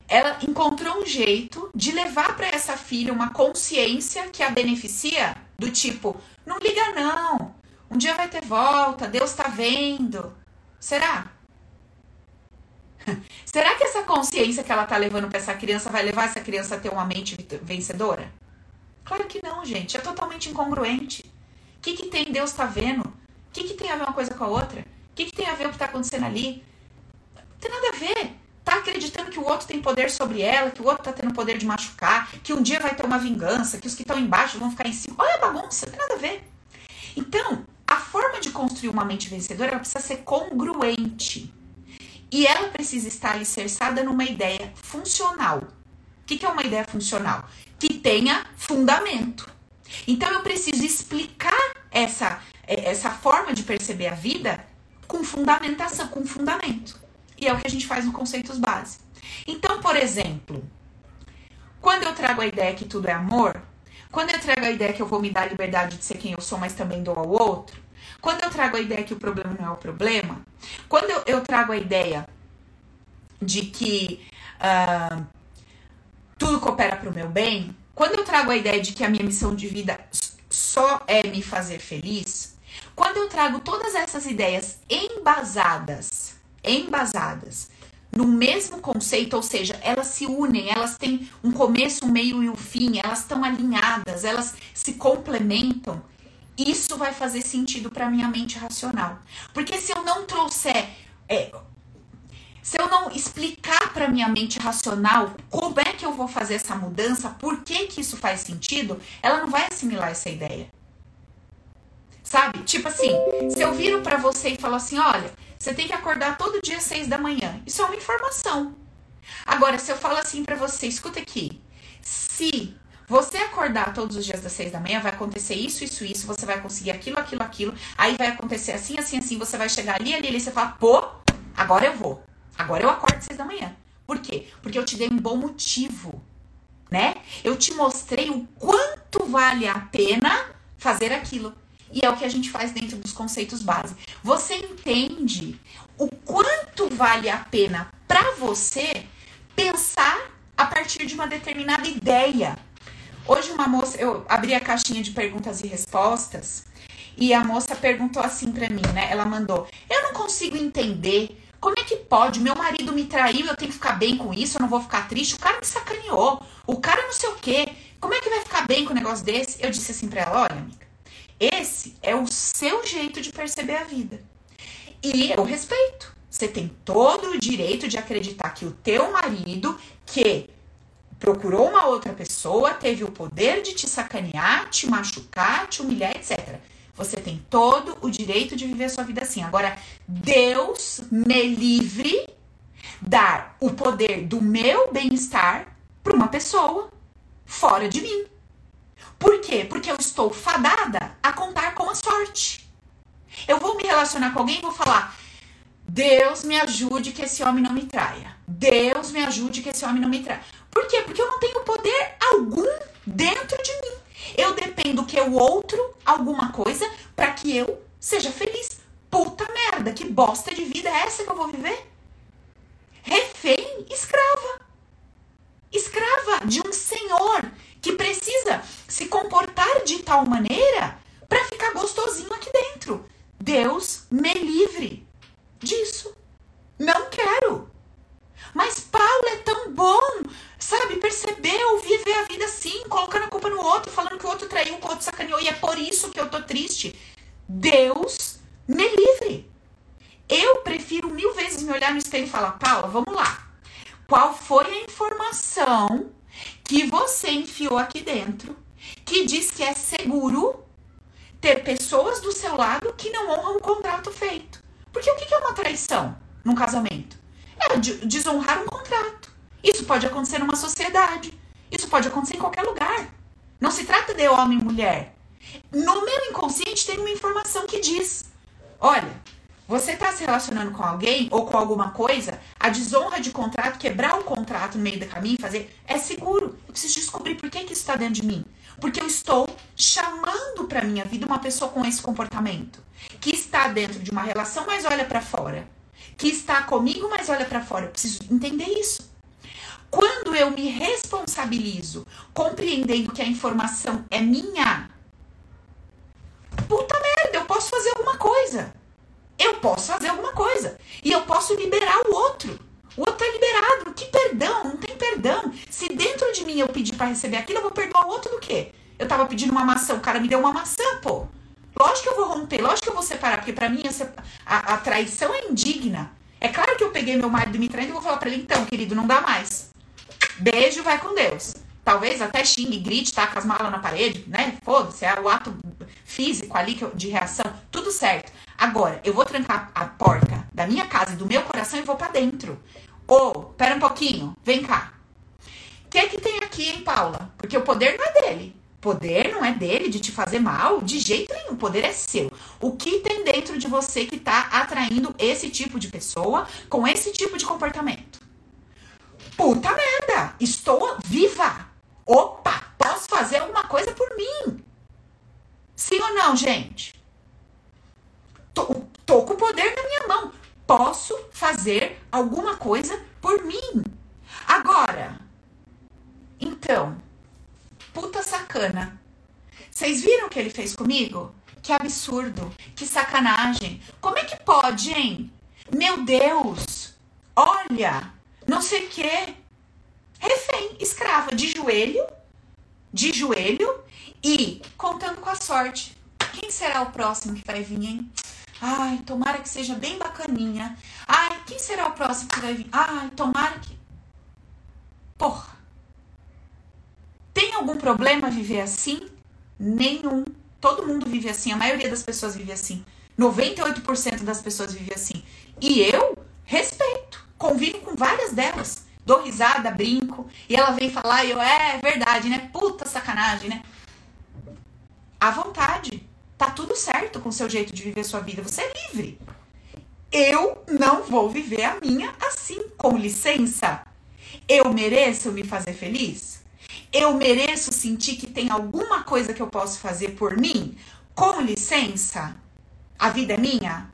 Speaker 1: Ela encontrou um jeito de levar para essa filha uma consciência que a beneficia, do tipo, não liga não. Um dia vai ter volta, Deus está vendo. Será? Será que essa consciência que ela está levando para essa criança vai levar essa criança a ter uma mente vencedora? Claro que não, gente. É totalmente incongruente. O que, que tem Deus está vendo? O que, que tem a ver uma coisa com a outra? O que, que tem a ver o que está acontecendo ali? Não tem nada a ver. Tá acreditando que o outro tem poder sobre ela, que o outro tá tendo poder de machucar, que um dia vai ter uma vingança, que os que estão embaixo vão ficar em cima. Olha a bagunça, não tem nada a ver. Então, de construir uma mente vencedora ela precisa ser congruente. E ela precisa estar alicerçada numa ideia funcional. O que, que é uma ideia funcional? Que tenha fundamento. Então eu preciso explicar essa, é, essa forma de perceber a vida com fundamentação, com fundamento. E é o que a gente faz no conceitos base. Então, por exemplo, quando eu trago a ideia que tudo é amor, quando eu trago a ideia que eu vou me dar a liberdade de ser quem eu sou, mas também dou ao outro, quando eu trago a ideia que o problema não é o problema, quando eu, eu trago a ideia de que uh, tudo coopera para o meu bem, quando eu trago a ideia de que a minha missão de vida só é me fazer feliz, quando eu trago todas essas ideias embasadas, embasadas no mesmo conceito, ou seja, elas se unem, elas têm um começo, um meio e um fim, elas estão alinhadas, elas se complementam. Isso vai fazer sentido para minha mente racional. Porque se eu não trouxer, é, se eu não explicar para minha mente racional como é que eu vou fazer essa mudança, por que que isso faz sentido, ela não vai assimilar essa ideia. Sabe? Tipo assim, se eu viro para você e falo assim, olha, você tem que acordar todo dia às seis da manhã. Isso é uma informação. Agora, se eu falo assim para você, escuta aqui. Se você acordar todos os dias das seis da manhã, vai acontecer isso, isso, isso, você vai conseguir aquilo, aquilo, aquilo. Aí vai acontecer assim, assim, assim, você vai chegar ali, ali, ali, você fala, pô, agora eu vou. Agora eu acordo às seis da manhã. Por quê? Porque eu te dei um bom motivo, né? Eu te mostrei o quanto vale a pena fazer aquilo. E é o que a gente faz dentro dos conceitos base. Você entende o quanto vale a pena para você pensar a partir de uma determinada ideia. Hoje uma moça, eu abri a caixinha de perguntas e respostas e a moça perguntou assim para mim, né? Ela mandou: "Eu não consigo entender como é que pode? Meu marido me traiu, eu tenho que ficar bem com isso, eu não vou ficar triste. O cara me sacaneou. O cara não sei o quê. Como é que vai ficar bem com um negócio desse?" Eu disse assim para ela: "Olha, amiga, esse é o seu jeito de perceber a vida. E eu respeito. Você tem todo o direito de acreditar que o teu marido, que procurou uma outra pessoa, teve o poder de te sacanear, te machucar, te humilhar, etc. Você tem todo o direito de viver a sua vida assim. Agora, Deus me livre dar o poder do meu bem-estar para uma pessoa fora de mim. Por quê? Porque eu estou fadada a contar com a sorte. Eu vou me relacionar com alguém e vou falar: Deus me ajude que esse homem não me traia. Deus me ajude que esse homem não me traia. Por quê? Porque eu não tenho poder algum dentro de mim. Eu dependo que o outro alguma coisa para que eu seja feliz. Puta merda, que bosta de vida é essa que eu vou viver? Refém, escrava. Escrava de um senhor que precisa se comportar de tal maneira para ficar gostosinho aqui dentro. Deus me livre disso. Não quero. Mas Paulo é tão bom, sabe? Percebeu, viver a vida assim, colocando a culpa no outro, falando que o outro traiu, que o outro sacaneou, e é por isso que eu tô triste. Deus me livre. Eu prefiro mil vezes me olhar no espelho e falar, Paula, vamos lá. Qual foi a informação que você enfiou aqui dentro, que diz que é seguro ter pessoas do seu lado que não honram o contrato feito. Porque o que é uma traição num casamento? É desonrar um contrato. Isso pode acontecer numa sociedade. Isso pode acontecer em qualquer lugar. Não se trata de homem e mulher. No meu inconsciente tem uma informação que diz: olha, você está se relacionando com alguém ou com alguma coisa, a desonra de contrato, quebrar o contrato no meio do caminho, fazer, é seguro. Eu preciso descobrir por que, que isso está dentro de mim. Porque eu estou chamando para minha vida uma pessoa com esse comportamento, que está dentro de uma relação, mas olha para fora, que está comigo, mas olha para fora. Eu preciso entender isso. Quando eu me responsabilizo, compreendendo que a informação é minha, puta merda, eu posso fazer alguma coisa eu posso fazer alguma coisa. E eu posso liberar o outro. O outro tá liberado. Que perdão? Não tem perdão. Se dentro de mim eu pedir para receber aquilo, eu vou perdoar o outro do quê? Eu tava pedindo uma maçã, o cara me deu uma maçã, pô. Lógico que eu vou romper, lógico que eu vou separar, porque para mim a, a, traição é indigna. É claro que eu peguei meu marido me traindo e vou falar pra ele, então, querido, não dá mais. Beijo, vai com Deus. Talvez até xingue, grite, taca as malas na parede, né? Foda-se, é o ato físico ali de reação, tudo certo. Agora, eu vou trancar a porta da minha casa e do meu coração e vou para dentro. Ou, oh, pera um pouquinho, vem cá. O que é que tem aqui, hein, Paula? Porque o poder não é dele. Poder não é dele de te fazer mal, de jeito nenhum. O poder é seu. O que tem dentro de você que tá atraindo esse tipo de pessoa com esse tipo de comportamento? Puta merda! Estou viva! Opa, posso fazer alguma coisa por mim. Sim ou não, gente? Tô, tô com o poder na minha mão. Posso fazer alguma coisa por mim. Agora, então, puta sacana. Vocês viram o que ele fez comigo? Que absurdo, que sacanagem. Como é que pode, hein? Meu Deus, olha, não sei o quê refém, escrava, de joelho, de joelho e contando com a sorte. Quem será o próximo que vai vir, hein? Ai, tomara que seja bem bacaninha. Ai, quem será o próximo que vai vir? Ai, tomara que. Porra. Tem algum problema viver assim? Nenhum. Todo mundo vive assim, a maioria das pessoas vive assim. 98% das pessoas vive assim. E eu respeito, convivo com várias delas dou risada, brinco, e ela vem falar e eu, é, é verdade, né? Puta sacanagem, né? À vontade. Tá tudo certo com o seu jeito de viver sua vida. Você é livre. Eu não vou viver a minha assim, com licença. Eu mereço me fazer feliz? Eu mereço sentir que tem alguma coisa que eu posso fazer por mim? Com licença? A vida é minha?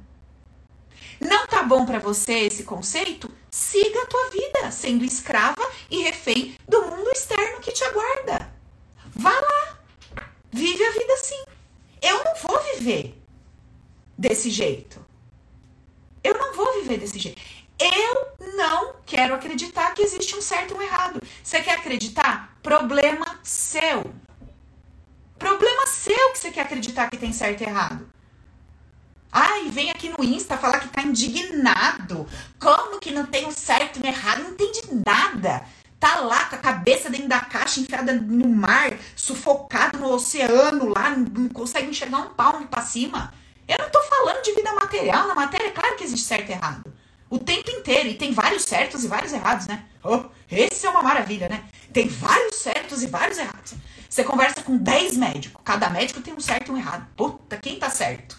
Speaker 1: Não tá bom para você esse conceito? Siga a tua vida sendo escrava e refém do mundo externo que te aguarda. Vá lá. Vive a vida assim. Eu não vou viver desse jeito. Eu não vou viver desse jeito. Eu não quero acreditar que existe um certo e um errado. Você quer acreditar? Problema seu. Problema seu que você quer acreditar que tem certo e errado. Ai, vem aqui no Insta falar que tá indignado. Como que não tem o certo e o errado? Não entende nada. Tá lá com a cabeça dentro da caixa, enfiada no mar, sufocado no oceano lá, não consegue enxergar um palmo pra cima. Eu não tô falando de vida material. Na matéria, é claro que existe certo e errado. O tempo inteiro. E tem vários certos e vários errados, né? Oh, esse é uma maravilha, né? Tem vários certos e vários errados. Você conversa com 10 médicos. Cada médico tem um certo e um errado. Puta, quem tá certo?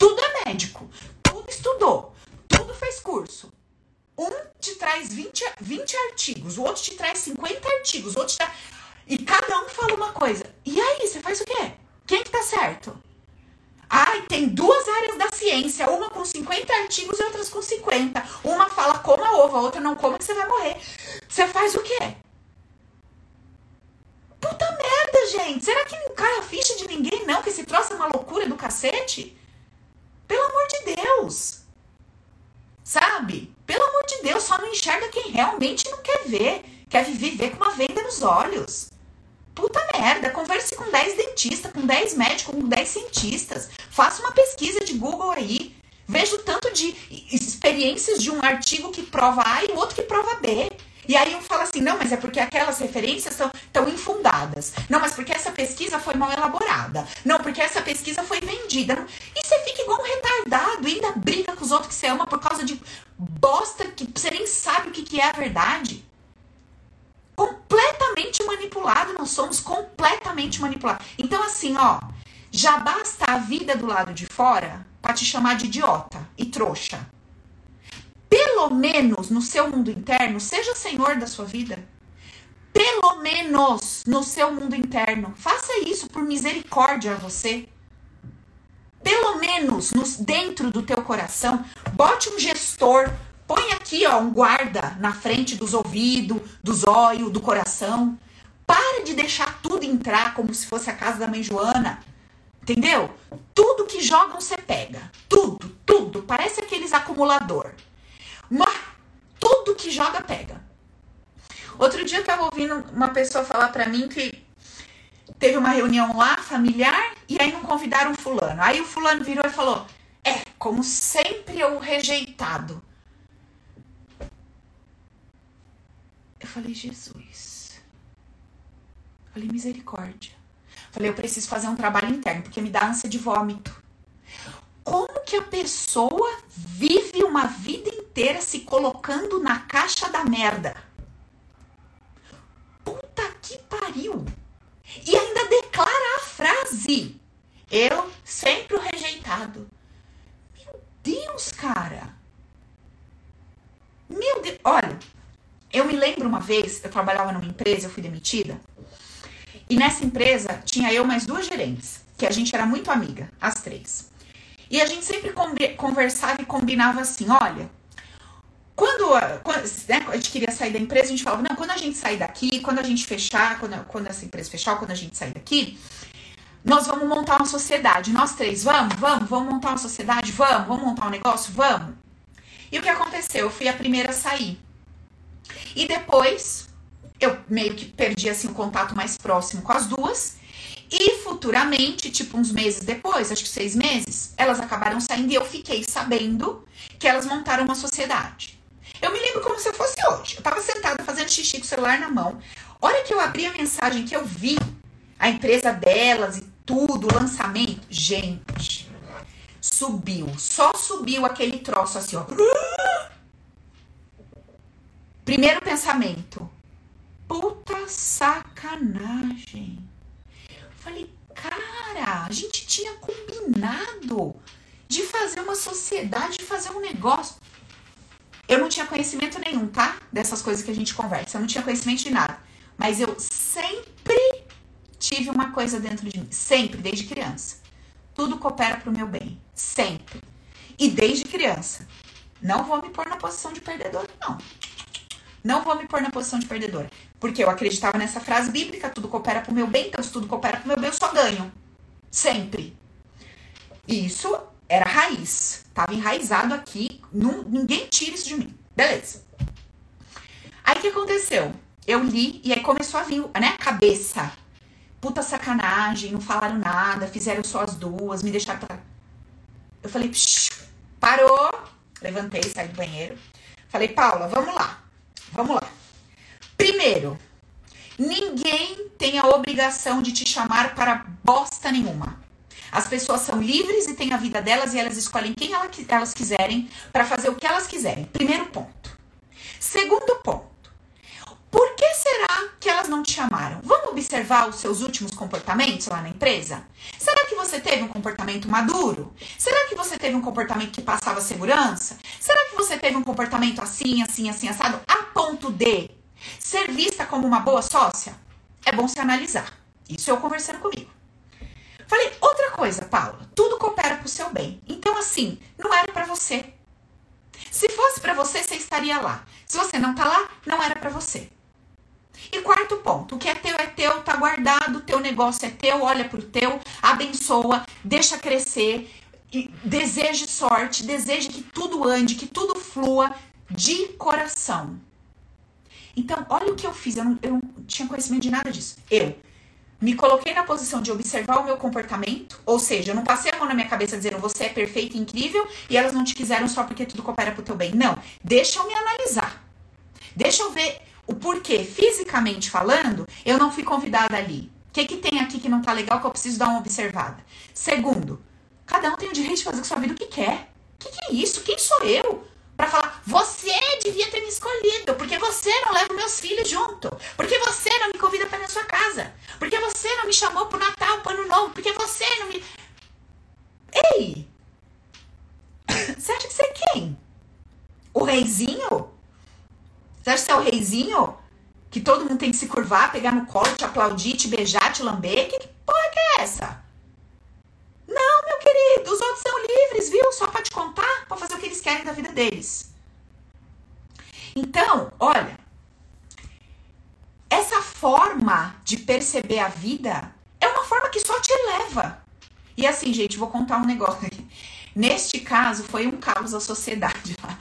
Speaker 1: Tudo é médico, tudo estudou, tudo fez curso. Um te traz 20, 20 artigos, o outro te traz 50 artigos, o outro te traz... E cada um fala uma coisa. E aí, você faz o quê? Quem que tá certo? Ai, tem duas áreas da ciência, uma com 50 artigos e outras com 50. Uma fala coma ovo, a outra não coma que você vai morrer. Você faz o quê? Puta merda, gente. Será que não cai a ficha de ninguém, não? Que esse troço é uma loucura do cacete? Pelo amor de Deus. Sabe? Pelo amor de Deus, só não enxerga quem realmente não quer ver. Quer viver com uma venda nos olhos. Puta merda, converse com 10 dentistas, com 10 médicos, com 10 cientistas. Faça uma pesquisa de Google aí. Veja o tanto de experiências de um artigo que prova A e o outro que prova B. E aí um fala assim, não, mas é porque aquelas referências são tão infundadas. Não, mas porque essa pesquisa foi mal elaborada. Não, porque essa pesquisa foi vendida. E você fica igual um retardado e ainda briga com os outros que você ama por causa de bosta que você nem sabe o que, que é a verdade. Completamente manipulado, nós somos completamente manipulados. Então, assim, ó, já basta a vida do lado de fora para te chamar de idiota e trouxa pelo menos no seu mundo interno, seja senhor da sua vida. Pelo menos no seu mundo interno. Faça isso por misericórdia a você. Pelo menos no, dentro do teu coração, bote um gestor, põe aqui ó, um guarda na frente dos ouvidos, dos olhos, do coração. Para de deixar tudo entrar como se fosse a casa da mãe Joana. Entendeu? Tudo que jogam você pega. Tudo, tudo. Parece aqueles acumulador. Tudo que joga pega. Outro dia eu tava ouvindo uma pessoa falar para mim que teve uma reunião lá familiar e aí não convidaram fulano. Aí o fulano virou e falou: "É, como sempre o rejeitado". Eu falei: "Jesus. Falei, misericórdia. Falei, eu preciso fazer um trabalho interno, porque me dá ânsia de vômito. Como que a pessoa vive uma vida inteira se colocando na caixa da merda? Puta que pariu! E ainda declara a frase: Eu sempre o rejeitado. Meu Deus, cara! Meu Deus, olha, eu me lembro uma vez, eu trabalhava numa empresa, eu fui demitida. E nessa empresa tinha eu mais duas gerentes, que a gente era muito amiga, as três. E a gente sempre conversava e combinava assim: olha, quando, quando né, a gente queria sair da empresa, a gente falava: não, quando a gente sair daqui, quando a gente fechar, quando, quando essa empresa fechar, quando a gente sair daqui, nós vamos montar uma sociedade. Nós três, vamos, vamos, vamos montar uma sociedade, vamos, vamos montar um negócio, vamos. E o que aconteceu? Eu fui a primeira a sair. E depois eu meio que perdi assim o contato mais próximo com as duas. E futuramente, tipo uns meses depois, acho que seis meses, elas acabaram saindo e eu fiquei sabendo que elas montaram uma sociedade. Eu me lembro como se fosse hoje. Eu tava sentada fazendo xixi com o celular na mão. Hora que eu abri a mensagem que eu vi a empresa delas e tudo, o lançamento, gente, subiu, só subiu aquele troço assim, ó. Primeiro pensamento. Puta sacanagem. Falei, cara, a gente tinha combinado de fazer uma sociedade, de fazer um negócio. Eu não tinha conhecimento nenhum, tá? Dessas coisas que a gente conversa. Eu não tinha conhecimento de nada. Mas eu sempre tive uma coisa dentro de mim. Sempre, desde criança. Tudo coopera pro meu bem. Sempre. E desde criança. Não vou me pôr na posição de perdedor, não. Não vou me pôr na posição de perdedora. Porque eu acreditava nessa frase bíblica, tudo coopera pro meu bem, então se tudo coopera pro meu bem, eu só ganho. Sempre. Isso era raiz. Tava enraizado aqui. Não, ninguém tira isso de mim. Beleza. Aí o que aconteceu? Eu li e aí começou a vir, né, cabeça. Puta sacanagem, não falaram nada, fizeram só as duas, me deixaram pra... Eu falei, parou. Levantei, saí do banheiro. Falei, Paula, vamos lá. Vamos lá. Primeiro, ninguém tem a obrigação de te chamar para bosta nenhuma. As pessoas são livres e têm a vida delas e elas escolhem quem elas quiserem para fazer o que elas quiserem. Primeiro ponto. Segundo ponto. Por que será que elas não te chamaram? Vamos observar os seus últimos comportamentos lá na empresa? Será que você teve um comportamento maduro? Será que você teve um comportamento que passava segurança? Será que você teve um comportamento assim, assim, assim, assado, a ponto de ser vista como uma boa sócia? É bom se analisar. Isso eu conversando comigo. Falei, outra coisa, Paula, tudo coopera pro seu bem. Então, assim, não era para você. Se fosse para você, você estaria lá. Se você não tá lá, não era para você. E quarto ponto, o que é teu é teu, tá guardado, teu negócio é teu, olha pro teu, abençoa, deixa crescer, deseje sorte, deseje que tudo ande, que tudo flua de coração. Então, olha o que eu fiz, eu não, eu não tinha conhecimento de nada disso. Eu me coloquei na posição de observar o meu comportamento, ou seja, eu não passei a mão na minha cabeça dizendo você é perfeito incrível e elas não te quiseram só porque tudo coopera pro teu bem. Não, deixa eu me analisar. Deixa eu ver o porquê, fisicamente falando, eu não fui convidada ali. O que, que tem aqui que não tá legal que eu preciso dar uma observada? Segundo, cada um tem o direito de fazer com sua vida o que quer. O que, que é isso? Quem sou eu? Para falar, você devia ter me escolhido, porque você não leva meus filhos junto, porque você não me convida para na sua casa, porque você não me chamou pro Natal, pro Ano Novo, porque você não me. Ei! Você acha que você é quem? O reizinho? Você acha que você é o reizinho? Que todo mundo tem que se curvar, pegar no colo, te aplaudir, te beijar, te lamber? Que, porra que é essa? Não, meu querido, os outros são livres, viu? Só pode contar para fazer o que eles querem da vida deles. Então, olha, essa forma de perceber a vida é uma forma que só te eleva. E assim, gente, vou contar um negócio aqui. Neste caso, foi um caos a sociedade lá.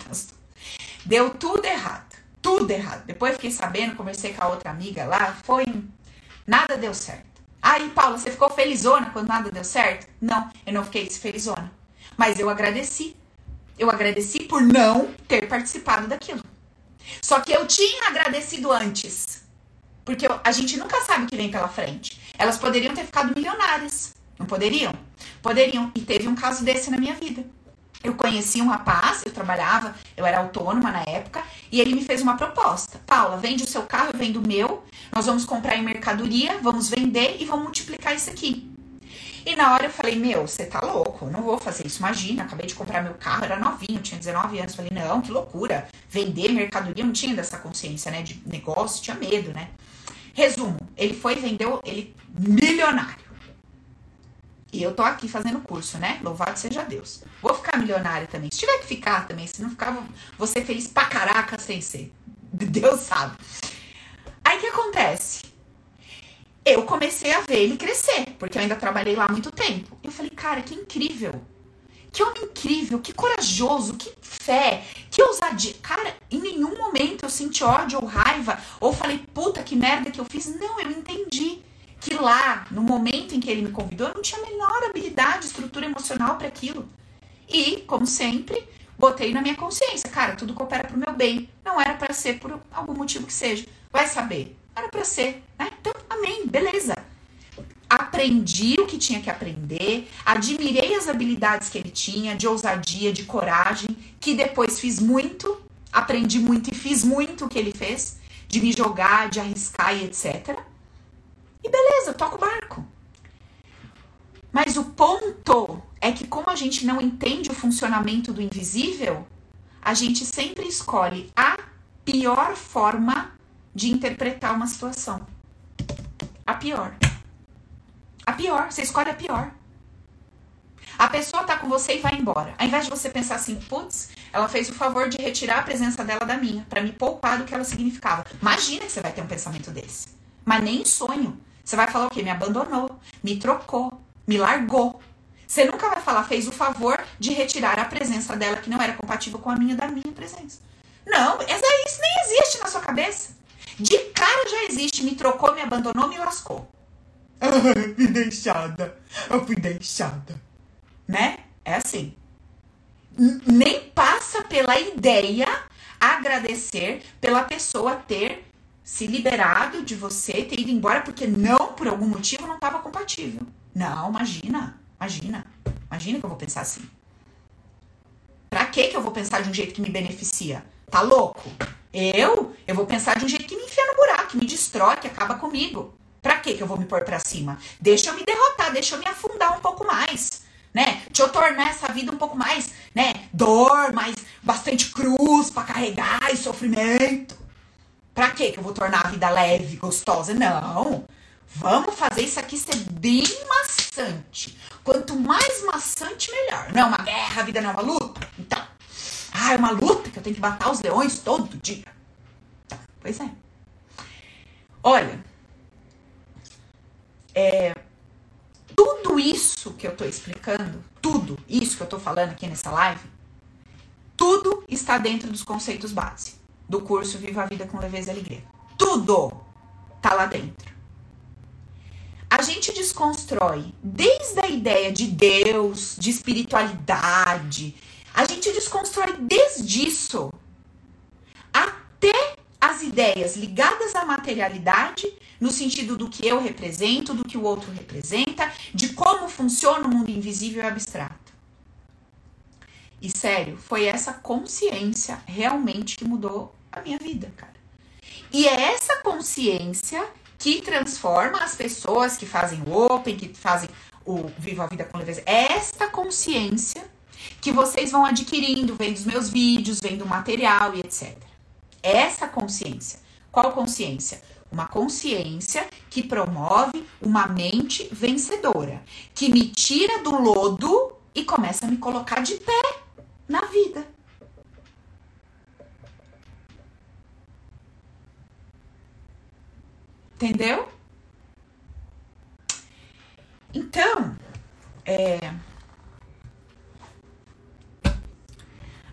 Speaker 1: Deu tudo errado tudo errado. Depois fiquei sabendo, conversei com a outra amiga lá, foi. Nada deu certo. Aí, Paula, você ficou felizona quando nada deu certo? Não, eu não fiquei felizona. Mas eu agradeci. Eu agradeci por não ter participado daquilo. Só que eu tinha agradecido antes. Porque a gente nunca sabe o que vem pela frente. Elas poderiam ter ficado milionárias. Não poderiam? Poderiam. E teve um caso desse na minha vida. Eu conheci um rapaz, eu trabalhava, eu era autônoma na época, e ele me fez uma proposta. Paula, vende o seu carro, eu vendo o meu, nós vamos comprar em mercadoria, vamos vender e vamos multiplicar isso aqui. E na hora eu falei, meu, você tá louco, não vou fazer isso. Imagina, acabei de comprar meu carro, era novinho, tinha 19 anos. Falei, não, que loucura. Vender mercadoria, não tinha dessa consciência, né? De negócio, tinha medo, né? Resumo, ele foi e vendeu, ele milionário. E eu tô aqui fazendo curso, né? Louvado seja Deus. Vou ficar milionária também. Se tiver que ficar também, se não ficar, vou ser feliz pra caraca sem ser. Deus sabe. Aí o que acontece? Eu comecei a ver ele crescer, porque eu ainda trabalhei lá há muito tempo. Eu falei, cara, que incrível. Que homem incrível, que corajoso, que fé, que ousadia. Cara, em nenhum momento eu senti ódio ou raiva, ou falei, puta, que merda que eu fiz. Não, eu entendi que lá, no momento em que ele me convidou, eu não tinha a menor habilidade, estrutura emocional para aquilo. E, como sempre, botei na minha consciência, cara, tudo coopera pro meu bem. Não era para ser por algum motivo que seja. Vai saber. Era para ser, né? Então, amém, beleza. Aprendi o que tinha que aprender, admirei as habilidades que ele tinha, de ousadia, de coragem, que depois fiz muito, aprendi muito e fiz muito o que ele fez, de me jogar, de arriscar e etc. E beleza, toca o barco. Mas o ponto é que, como a gente não entende o funcionamento do invisível, a gente sempre escolhe a pior forma de interpretar uma situação. A pior. A pior. Você escolhe a pior. A pessoa tá com você e vai embora. Ao invés de você pensar assim, putz, ela fez o favor de retirar a presença dela da minha, para me poupar do que ela significava. Imagina que você vai ter um pensamento desse. Mas nem em sonho. Você vai falar o quê? Me abandonou, me trocou, me largou. Você nunca vai falar, fez o favor de retirar a presença dela que não era compatível com a minha da minha presença. Não, isso nem existe na sua cabeça. De cara já existe, me trocou, me abandonou, me lascou. Ah, fui deixada. Eu fui deixada. Né? É assim. Nem passa pela ideia agradecer pela pessoa ter se liberado de você, ter ido embora porque não, por algum motivo, não estava compatível. Não, imagina, imagina, imagina que eu vou pensar assim. Pra que que eu vou pensar de um jeito que me beneficia? Tá louco? Eu? Eu vou pensar de um jeito que me enfia no buraco, que me destrói, que acaba comigo. Pra que que eu vou me pôr pra cima? Deixa eu me derrotar, deixa eu me afundar um pouco mais, né? Deixa eu tornar essa vida um pouco mais, né? Dor, mais bastante cruz para carregar e sofrimento. Pra quê que eu vou tornar a vida leve, gostosa? Não. Vamos fazer isso aqui ser bem maçante. Quanto mais maçante, melhor. Não é uma guerra, a vida não é uma luta? Então, ah, é uma luta que eu tenho que matar os leões todo dia. Pois é. Olha, é, tudo isso que eu tô explicando, tudo isso que eu tô falando aqui nessa live, tudo está dentro dos conceitos básicos do curso Viva a Vida com Leveza e Alegria. Tudo tá lá dentro. A gente desconstrói desde a ideia de Deus, de espiritualidade, a gente desconstrói desde isso até as ideias ligadas à materialidade, no sentido do que eu represento, do que o outro representa, de como funciona o mundo invisível e abstrato. E sério, foi essa consciência realmente que mudou a minha vida, cara. E é essa consciência que transforma as pessoas que fazem o Open, que fazem o Viva a Vida com Leveza. É esta consciência que vocês vão adquirindo, vendo os meus vídeos, vendo o material e etc. Essa consciência. Qual consciência? Uma consciência que promove uma mente vencedora, que me tira do lodo e começa a me colocar de pé na vida. Entendeu? Então, é...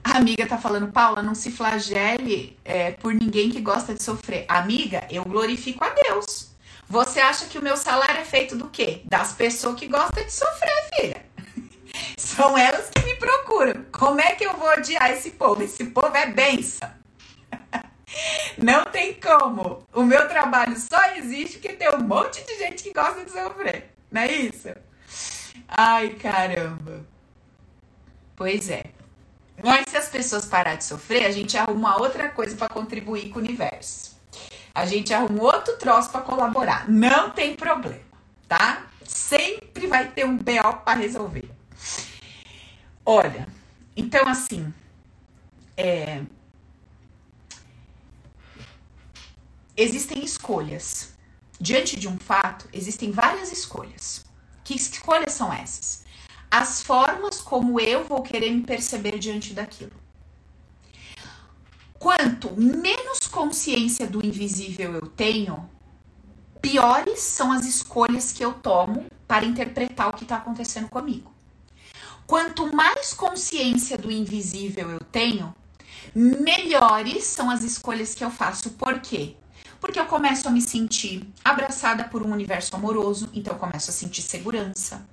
Speaker 1: a amiga tá falando, Paula, não se flagele é, por ninguém que gosta de sofrer. Amiga, eu glorifico a Deus. Você acha que o meu salário é feito do quê? Das pessoas que gostam de sofrer, filha. São elas que me procuram. Como é que eu vou odiar esse povo? Esse povo é benção. Não tem como. O meu trabalho só existe porque tem um monte de gente que gosta de sofrer. Não é isso? Ai, caramba. Pois é. Mas se as pessoas parar de sofrer, a gente arruma outra coisa para contribuir com o universo. A gente arruma outro troço para colaborar. Não tem problema, tá? Sempre vai ter um BO para resolver. Olha, então assim, é, existem escolhas. Diante de um fato, existem várias escolhas. Que escolhas são essas? As formas como eu vou querer me perceber diante daquilo. Quanto menos consciência do invisível eu tenho, piores são as escolhas que eu tomo para interpretar o que está acontecendo comigo. Quanto mais consciência do invisível eu tenho, melhores são as escolhas que eu faço. Por quê? Porque eu começo a me sentir abraçada por um universo amoroso, então eu começo a sentir segurança.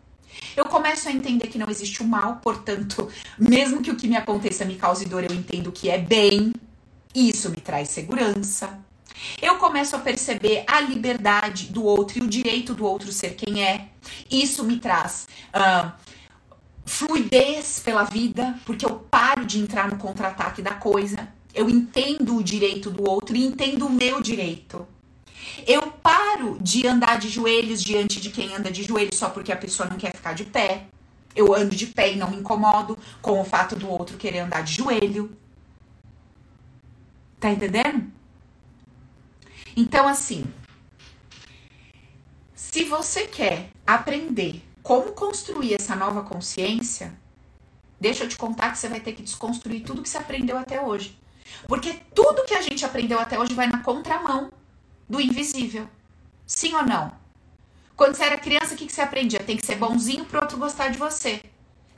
Speaker 1: Eu começo a entender que não existe o mal, portanto, mesmo que o que me aconteça me cause dor, eu entendo que é bem. E isso me traz segurança. Eu começo a perceber a liberdade do outro e o direito do outro ser quem é. Isso me traz uh, fluidez pela vida, porque eu paro de entrar no contra-ataque da coisa. Eu entendo o direito do outro e entendo o meu direito. Eu paro de andar de joelhos diante de quem anda de joelhos só porque a pessoa não quer ficar de pé. Eu ando de pé e não me incomodo com o fato do outro querer andar de joelho. Tá entendendo? Então, assim, se você quer aprender como construir essa nova consciência, deixa eu te contar que você vai ter que desconstruir tudo que você aprendeu até hoje. Porque tudo que a gente aprendeu até hoje vai na contramão do invisível. Sim ou não? Quando você era criança, o que, que você aprendia? Tem que ser bonzinho pro outro gostar de você.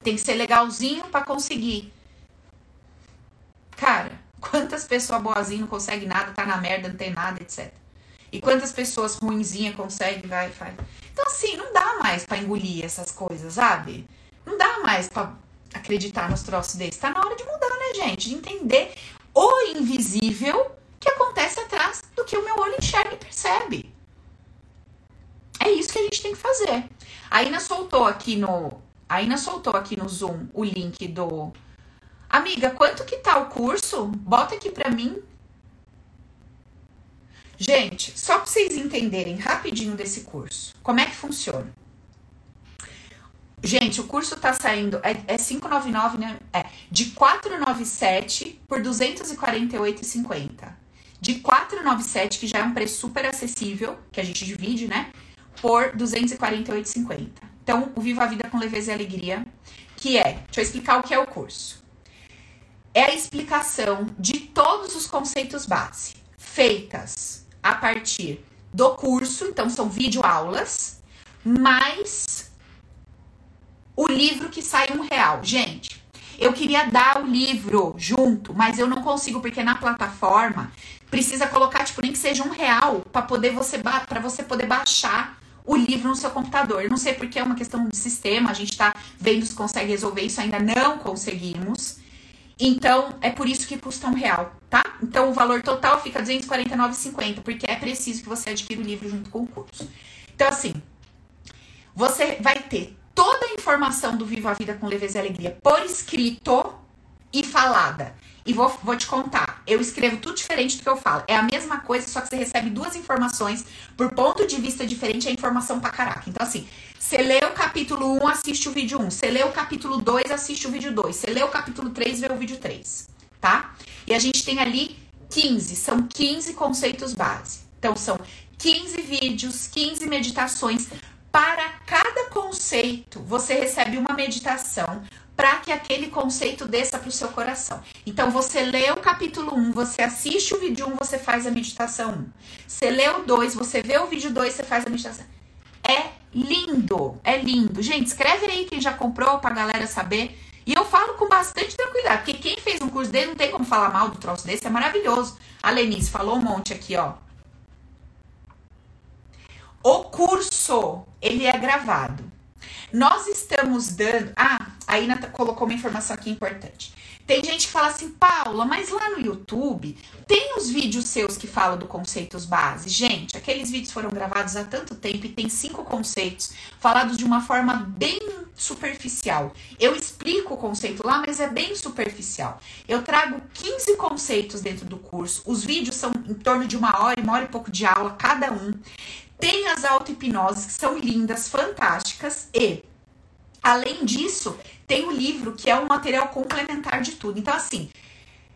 Speaker 1: Tem que ser legalzinho para conseguir. Cara, quantas pessoas boazinhas não conseguem nada, tá na merda, não tem nada, etc. E quantas pessoas ruinzinhas conseguem, vai faz. Então, assim, não dá mais para engolir essas coisas, sabe? Não dá mais para acreditar nos troços desses. Tá na hora de mudar, né, gente? De entender o invisível que acontece atrás do que o meu olho enxerga e percebe. É isso que a gente tem que fazer. A Ina soltou aqui no. A Ina soltou aqui no Zoom o link do. Amiga, quanto que tá o curso? Bota aqui pra mim. Gente, só para vocês entenderem rapidinho desse curso, como é que funciona? Gente, o curso tá saindo, é, é 599, né? É, de 497 por 248,50 de 497, que já é um preço super acessível, que a gente divide, né? Por 248,50. Então, o Viva a Vida com Leveza e Alegria, que é, deixa eu explicar o que é o curso. É a explicação de todos os conceitos base, feitas a partir do curso, então são videoaulas, mais o livro que sai um real. Gente, eu queria dar o livro junto, mas eu não consigo porque na plataforma precisa colocar, tipo, nem que seja um real para poder você para você poder baixar o livro no seu computador. Eu não sei porque é uma questão de sistema, a gente tá vendo se consegue resolver isso, ainda não conseguimos. Então, é por isso que custa um real, tá? Então, o valor total fica R$249,50, porque é preciso que você adquira o livro junto com o curso. Então, assim, você vai ter toda a informação do Viva a Vida com Leveza e Alegria por escrito e falada. E vou, vou te contar, eu escrevo tudo diferente do que eu falo. É a mesma coisa, só que você recebe duas informações por ponto de vista diferente, é informação pra caraca. Então, assim, você lê o capítulo 1, assiste o vídeo 1. Você lê o capítulo 2, assiste o vídeo 2. Você lê o capítulo 3, vê o vídeo 3, tá? E a gente tem ali 15, são 15 conceitos base. Então, são 15 vídeos, 15 meditações. Para cada conceito, você recebe uma meditação para que aquele conceito desça para o seu coração. Então, você lê o capítulo 1, você assiste o vídeo 1, você faz a meditação 1. Você lê o 2, você vê o vídeo 2, você faz a meditação. É lindo, é lindo. Gente, escreve aí quem já comprou para a galera saber. E eu falo com bastante tranquilidade, porque quem fez um curso dele não tem como falar mal do troço desse, é maravilhoso. A Lenice falou um monte aqui, ó. O curso, ele é gravado. Nós estamos dando. Ah, a Ina colocou uma informação aqui importante. Tem gente que fala assim, Paula, mas lá no YouTube tem os vídeos seus que falam do conceitos base. Gente, aqueles vídeos foram gravados há tanto tempo e tem cinco conceitos falados de uma forma bem superficial. Eu explico o conceito lá, mas é bem superficial. Eu trago 15 conceitos dentro do curso. Os vídeos são em torno de uma hora, uma hora e pouco de aula cada um. Tem as auto-hipnoses que são lindas, fantásticas e Além disso, tem o livro que é um material complementar de tudo. Então, assim,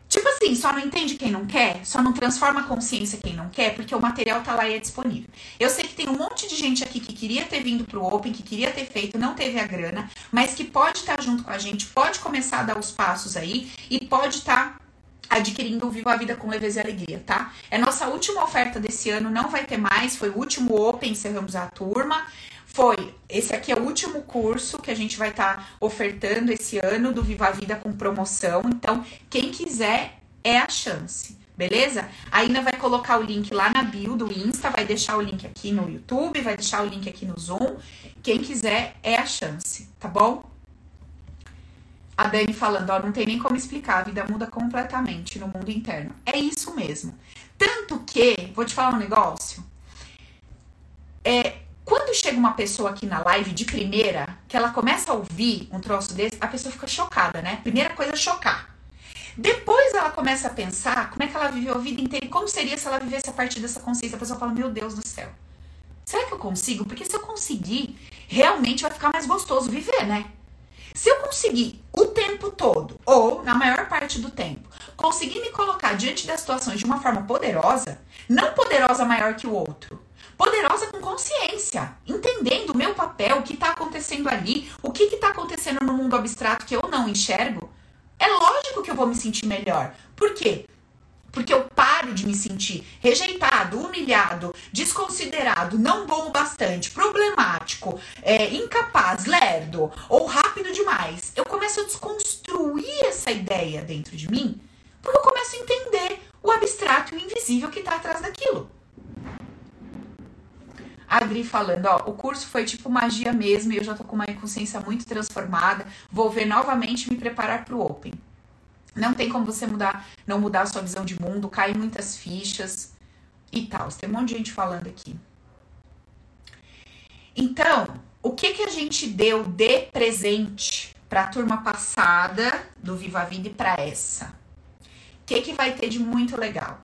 Speaker 1: tipo assim, só não entende quem não quer, só não transforma a consciência quem não quer, porque o material tá lá e é disponível. Eu sei que tem um monte de gente aqui que queria ter vindo pro Open, que queria ter feito, não teve a grana, mas que pode estar tá junto com a gente, pode começar a dar os passos aí e pode estar. Tá adquirindo o Viva a Vida com Leveza e Alegria, tá? É nossa última oferta desse ano, não vai ter mais, foi o último Open, encerramos a turma foi. Esse aqui é o último curso que a gente vai estar tá ofertando esse ano do Viva a Vida com promoção. Então, quem quiser é a chance. Beleza? Ainda vai colocar o link lá na bio do Insta, vai deixar o link aqui no YouTube, vai deixar o link aqui no Zoom. Quem quiser é a chance, tá bom? A Dani falando, ó, não tem nem como explicar, a vida muda completamente no mundo interno. É isso mesmo. Tanto que, vou te falar um negócio. É, quando chega uma pessoa aqui na live de primeira, que ela começa a ouvir um troço desse, a pessoa fica chocada, né? Primeira coisa, chocar. Depois ela começa a pensar como é que ela viveu a vida inteira e como seria se ela vivesse a partir dessa consciência. A pessoa fala: Meu Deus do céu, será que eu consigo? Porque se eu conseguir, realmente vai ficar mais gostoso viver, né? Se eu conseguir o tempo todo, ou na maior parte do tempo, conseguir me colocar diante das situações de uma forma poderosa, não poderosa maior que o outro, poderosa com consciência, entendendo o meu papel, o que está acontecendo ali, o que está acontecendo no mundo abstrato que eu não enxergo, é lógico que eu vou me sentir melhor. Por quê? Porque eu paro de me sentir rejeitado, humilhado, desconsiderado, não bom o bastante, problemático, é, incapaz, lerdo ou rápido demais. Eu começo a desconstruir essa ideia dentro de mim, porque eu começo a entender o abstrato e o invisível que está atrás daquilo. Adri falando, ó, o curso foi tipo magia mesmo e eu já tô com uma consciência muito transformada. Vou ver novamente me preparar pro Open. Não tem como você mudar, não mudar a sua visão de mundo, cai muitas fichas e tal. Tem um monte de gente falando aqui. Então, o que que a gente deu de presente para a turma passada do Viva a Vida e para essa? O que que vai ter de muito legal?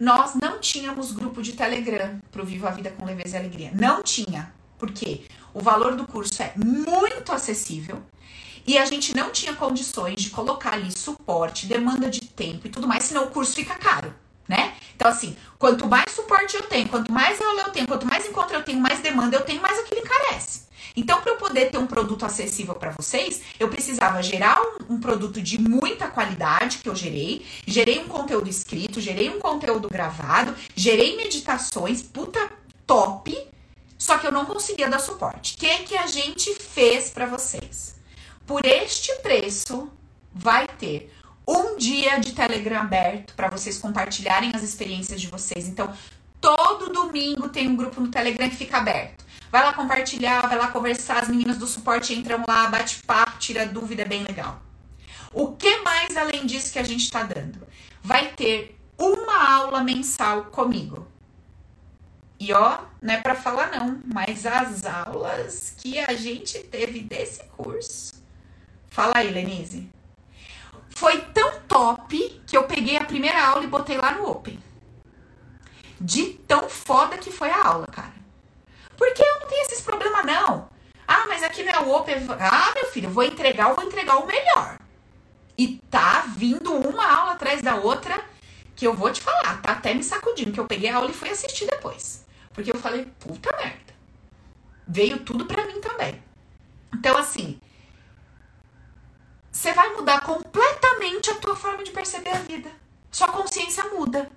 Speaker 1: Nós não tínhamos grupo de Telegram para o Viva a Vida com Leveza e Alegria. Não tinha. Por quê? O valor do curso é muito acessível e a gente não tinha condições de colocar ali suporte, demanda de tempo e tudo mais, senão o curso fica caro, né? Então, assim, quanto mais suporte eu tenho, quanto mais aula eu tenho, quanto mais encontro eu tenho, mais demanda eu tenho, mais aquilo encarece. Então, para eu poder ter um produto acessível para vocês, eu precisava gerar um, um, produto de muita qualidade que eu gerei, gerei um conteúdo escrito, gerei um conteúdo gravado, gerei meditações, puta top, só que eu não conseguia dar suporte. O que, que a gente fez para vocês? Por este preço, vai ter um dia de Telegram aberto para vocês compartilharem as experiências de vocês. Então, todo domingo tem um grupo no Telegram que fica aberto. Vai lá compartilhar, vai lá conversar, as meninas do suporte entram lá, bate papo, tira dúvida, é bem legal. O que mais além disso que a gente está dando? Vai ter uma aula mensal comigo. E ó, não é para falar não, mas as aulas que a gente teve desse curso. Fala aí, Lenise. Foi tão top que eu peguei a primeira aula e botei lá no Open. De tão foda que foi a aula, cara. Porque eu não tenho esses problemas, não. Ah, mas aqui não é o Open. Ah, meu filho, eu vou entregar, eu vou entregar o melhor. E tá vindo uma aula atrás da outra que eu vou te falar, tá até me sacudindo, que eu peguei a aula e fui assistir depois. Porque eu falei, puta merda. Veio tudo pra mim também. Então, assim, você vai mudar completamente a tua forma de perceber a vida. Sua consciência muda.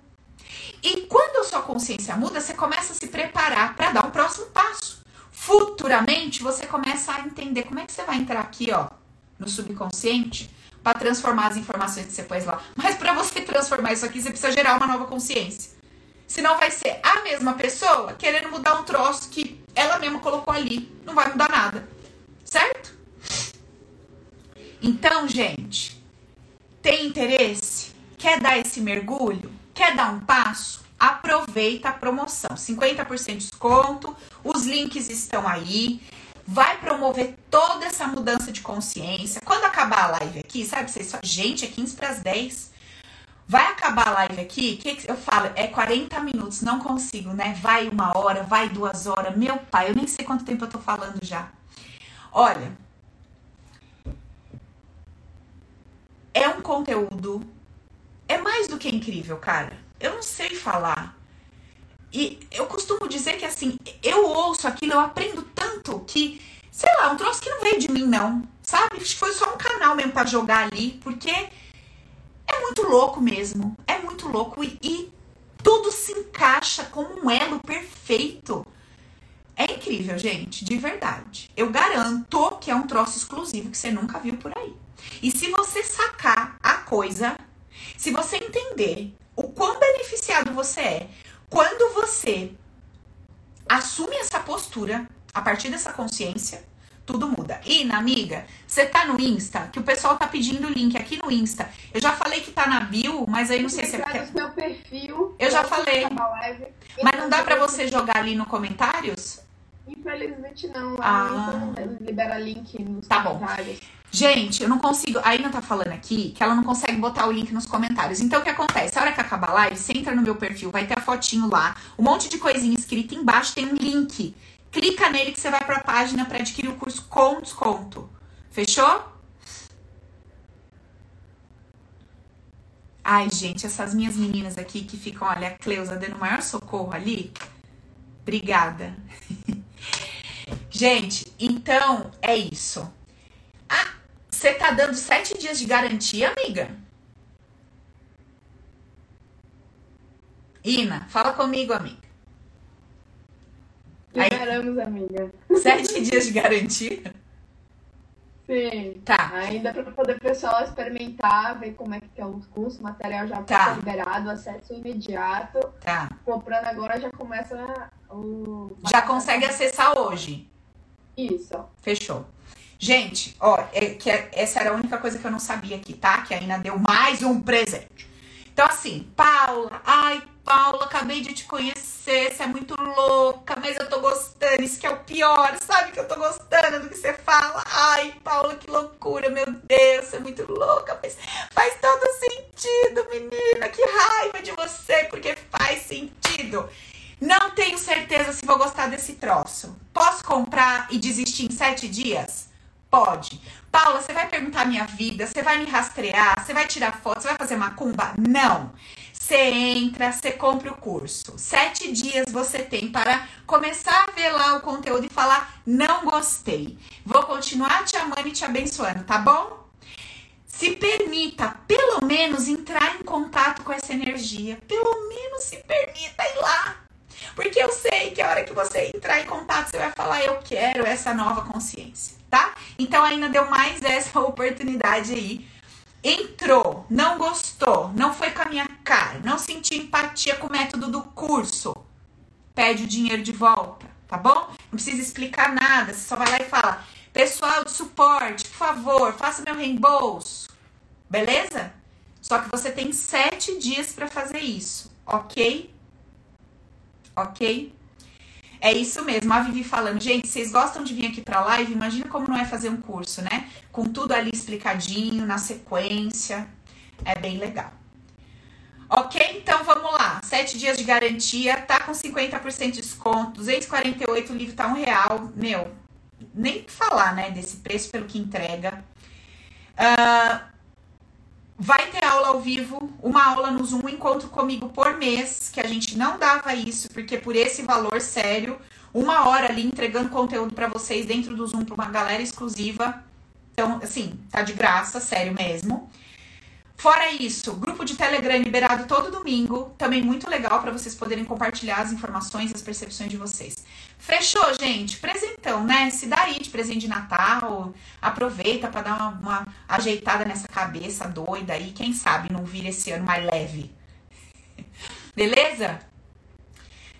Speaker 1: E quando a sua consciência muda, você começa a se preparar para dar um próximo passo. Futuramente, você começa a entender como é que você vai entrar aqui, ó, no subconsciente, para transformar as informações que você pôs lá. Mas para você transformar isso aqui, você precisa gerar uma nova consciência. Senão vai ser a mesma pessoa querendo mudar um troço que ela mesma colocou ali. Não vai mudar nada. Certo? Então, gente, tem interesse? Quer dar esse mergulho? Quer dar um passo? Aproveita a promoção. 50% de desconto, os links estão aí. Vai promover toda essa mudança de consciência. Quando acabar a live aqui, sabe? Vocês gente, é 15 para as 10. Vai acabar a live aqui, que eu falo, é 40 minutos, não consigo, né? Vai uma hora, vai duas horas. Meu pai, eu nem sei quanto tempo eu tô falando já. Olha, é um conteúdo, é mais do que incrível, cara. Eu não sei falar. E eu costumo dizer que assim, eu ouço aquilo, eu aprendo tanto que, sei lá, um troço que não veio de mim, não. Sabe? Foi só um canal mesmo para jogar ali, porque é muito louco mesmo. É muito louco e, e tudo se encaixa como um elo perfeito. É incrível, gente, de verdade. Eu garanto que é um troço exclusivo que você nunca viu por aí. E se você sacar a coisa, se você entender o quão beneficiado você é quando você assume essa postura a partir dessa consciência, tudo muda. E, na amiga, você tá no Insta, que o pessoal tá pedindo o link aqui no Insta. Eu já falei que tá na bio, mas aí não sei se é
Speaker 2: porque... meu perfil.
Speaker 1: Eu já falei. Mas não dá para você jogar ali no comentários?
Speaker 2: Infelizmente não. Ah. libera link nos tá. Bom.
Speaker 1: Gente, eu não consigo. A Ina tá falando aqui que ela não consegue botar o link nos comentários. Então, o que acontece? A hora que acabar a live, você entra no meu perfil, vai ter a fotinho lá, um monte de coisinha escrita embaixo, tem um link. Clica nele que você vai para a página para adquirir o curso com desconto. Fechou? Ai, gente, essas minhas meninas aqui que ficam, olha, a Cleusa dando o maior socorro ali. Obrigada. gente, então é isso. Você tá dando sete dias de garantia, amiga? Ina, fala comigo, amiga.
Speaker 2: Liberamos, amiga.
Speaker 1: Sete dias de garantia?
Speaker 2: Sim.
Speaker 1: Tá.
Speaker 2: Ainda para poder o pessoal experimentar, ver como é que é o curso, o material já tá. liberado, acesso imediato.
Speaker 1: Tá.
Speaker 2: Comprando agora já começa o.
Speaker 1: Já consegue acessar hoje.
Speaker 2: Isso.
Speaker 1: Fechou. Gente, ó, é, que é, essa era a única coisa que eu não sabia aqui, tá? Que a Ina deu mais um presente. Então, assim, Paula, ai, Paula, acabei de te conhecer, você é muito louca, mas eu tô gostando, isso que é o pior, sabe que eu tô gostando do que você fala. Ai, Paula, que loucura, meu Deus, você é muito louca, mas faz todo sentido, menina, que raiva de você, porque faz sentido. Não tenho certeza se vou gostar desse troço. Posso comprar e desistir em sete dias? Pode. Paula, você vai perguntar minha vida, você vai me rastrear, você vai tirar foto, você vai fazer macumba? Não. Você entra, você compra o curso. Sete dias você tem para começar a ver lá o conteúdo e falar: não gostei. Vou continuar te amando e te abençoando, tá bom? Se permita, pelo menos, entrar em contato com essa energia. Pelo menos se permita ir lá. Porque eu sei que a hora que você entrar em contato, você vai falar: eu quero essa nova consciência, tá? Então ainda deu mais essa oportunidade aí entrou, não gostou, não foi com a minha cara, não senti empatia com o método do curso, pede o dinheiro de volta, tá bom? Não precisa explicar nada, você só vai lá e fala: pessoal de suporte, por favor, faça meu reembolso, beleza? Só que você tem sete dias para fazer isso, ok? Ok? É isso mesmo, a Vivi falando, gente, vocês gostam de vir aqui pra live? Imagina como não é fazer um curso, né? Com tudo ali explicadinho, na sequência. É bem legal. Ok? Então vamos lá. Sete dias de garantia, tá com 50% de desconto, 248, o livro tá um real. Meu, nem falar, né, desse preço pelo que entrega. Uh, vai ter aula ao vivo, uma aula no Zoom, um encontro comigo por mês, que a gente não dava isso, porque por esse valor sério, uma hora ali entregando conteúdo para vocês dentro do Zoom para uma galera exclusiva. Então, assim, tá de graça, sério mesmo. Fora isso, grupo de Telegram liberado todo domingo, também muito legal para vocês poderem compartilhar as informações e as percepções de vocês. Fechou, gente? Presentão, né? Se dá aí de presente de Natal, aproveita para dar uma, uma, ajeitada nessa cabeça doida aí, quem sabe não vira esse ano mais leve. Beleza?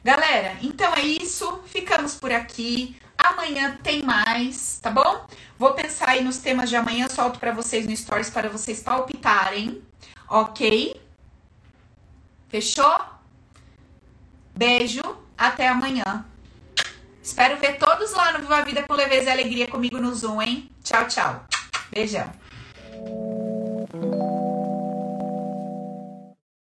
Speaker 1: Galera, então é isso. Ficamos por aqui. Amanhã tem mais, tá bom? Vou pensar aí nos temas de amanhã, solto para vocês no Stories para vocês palpitarem, ok? Fechou? Beijo, até amanhã. Espero ver todos lá no Viva a Vida com Leveza e Alegria comigo no Zoom, hein? Tchau, tchau. Beijão.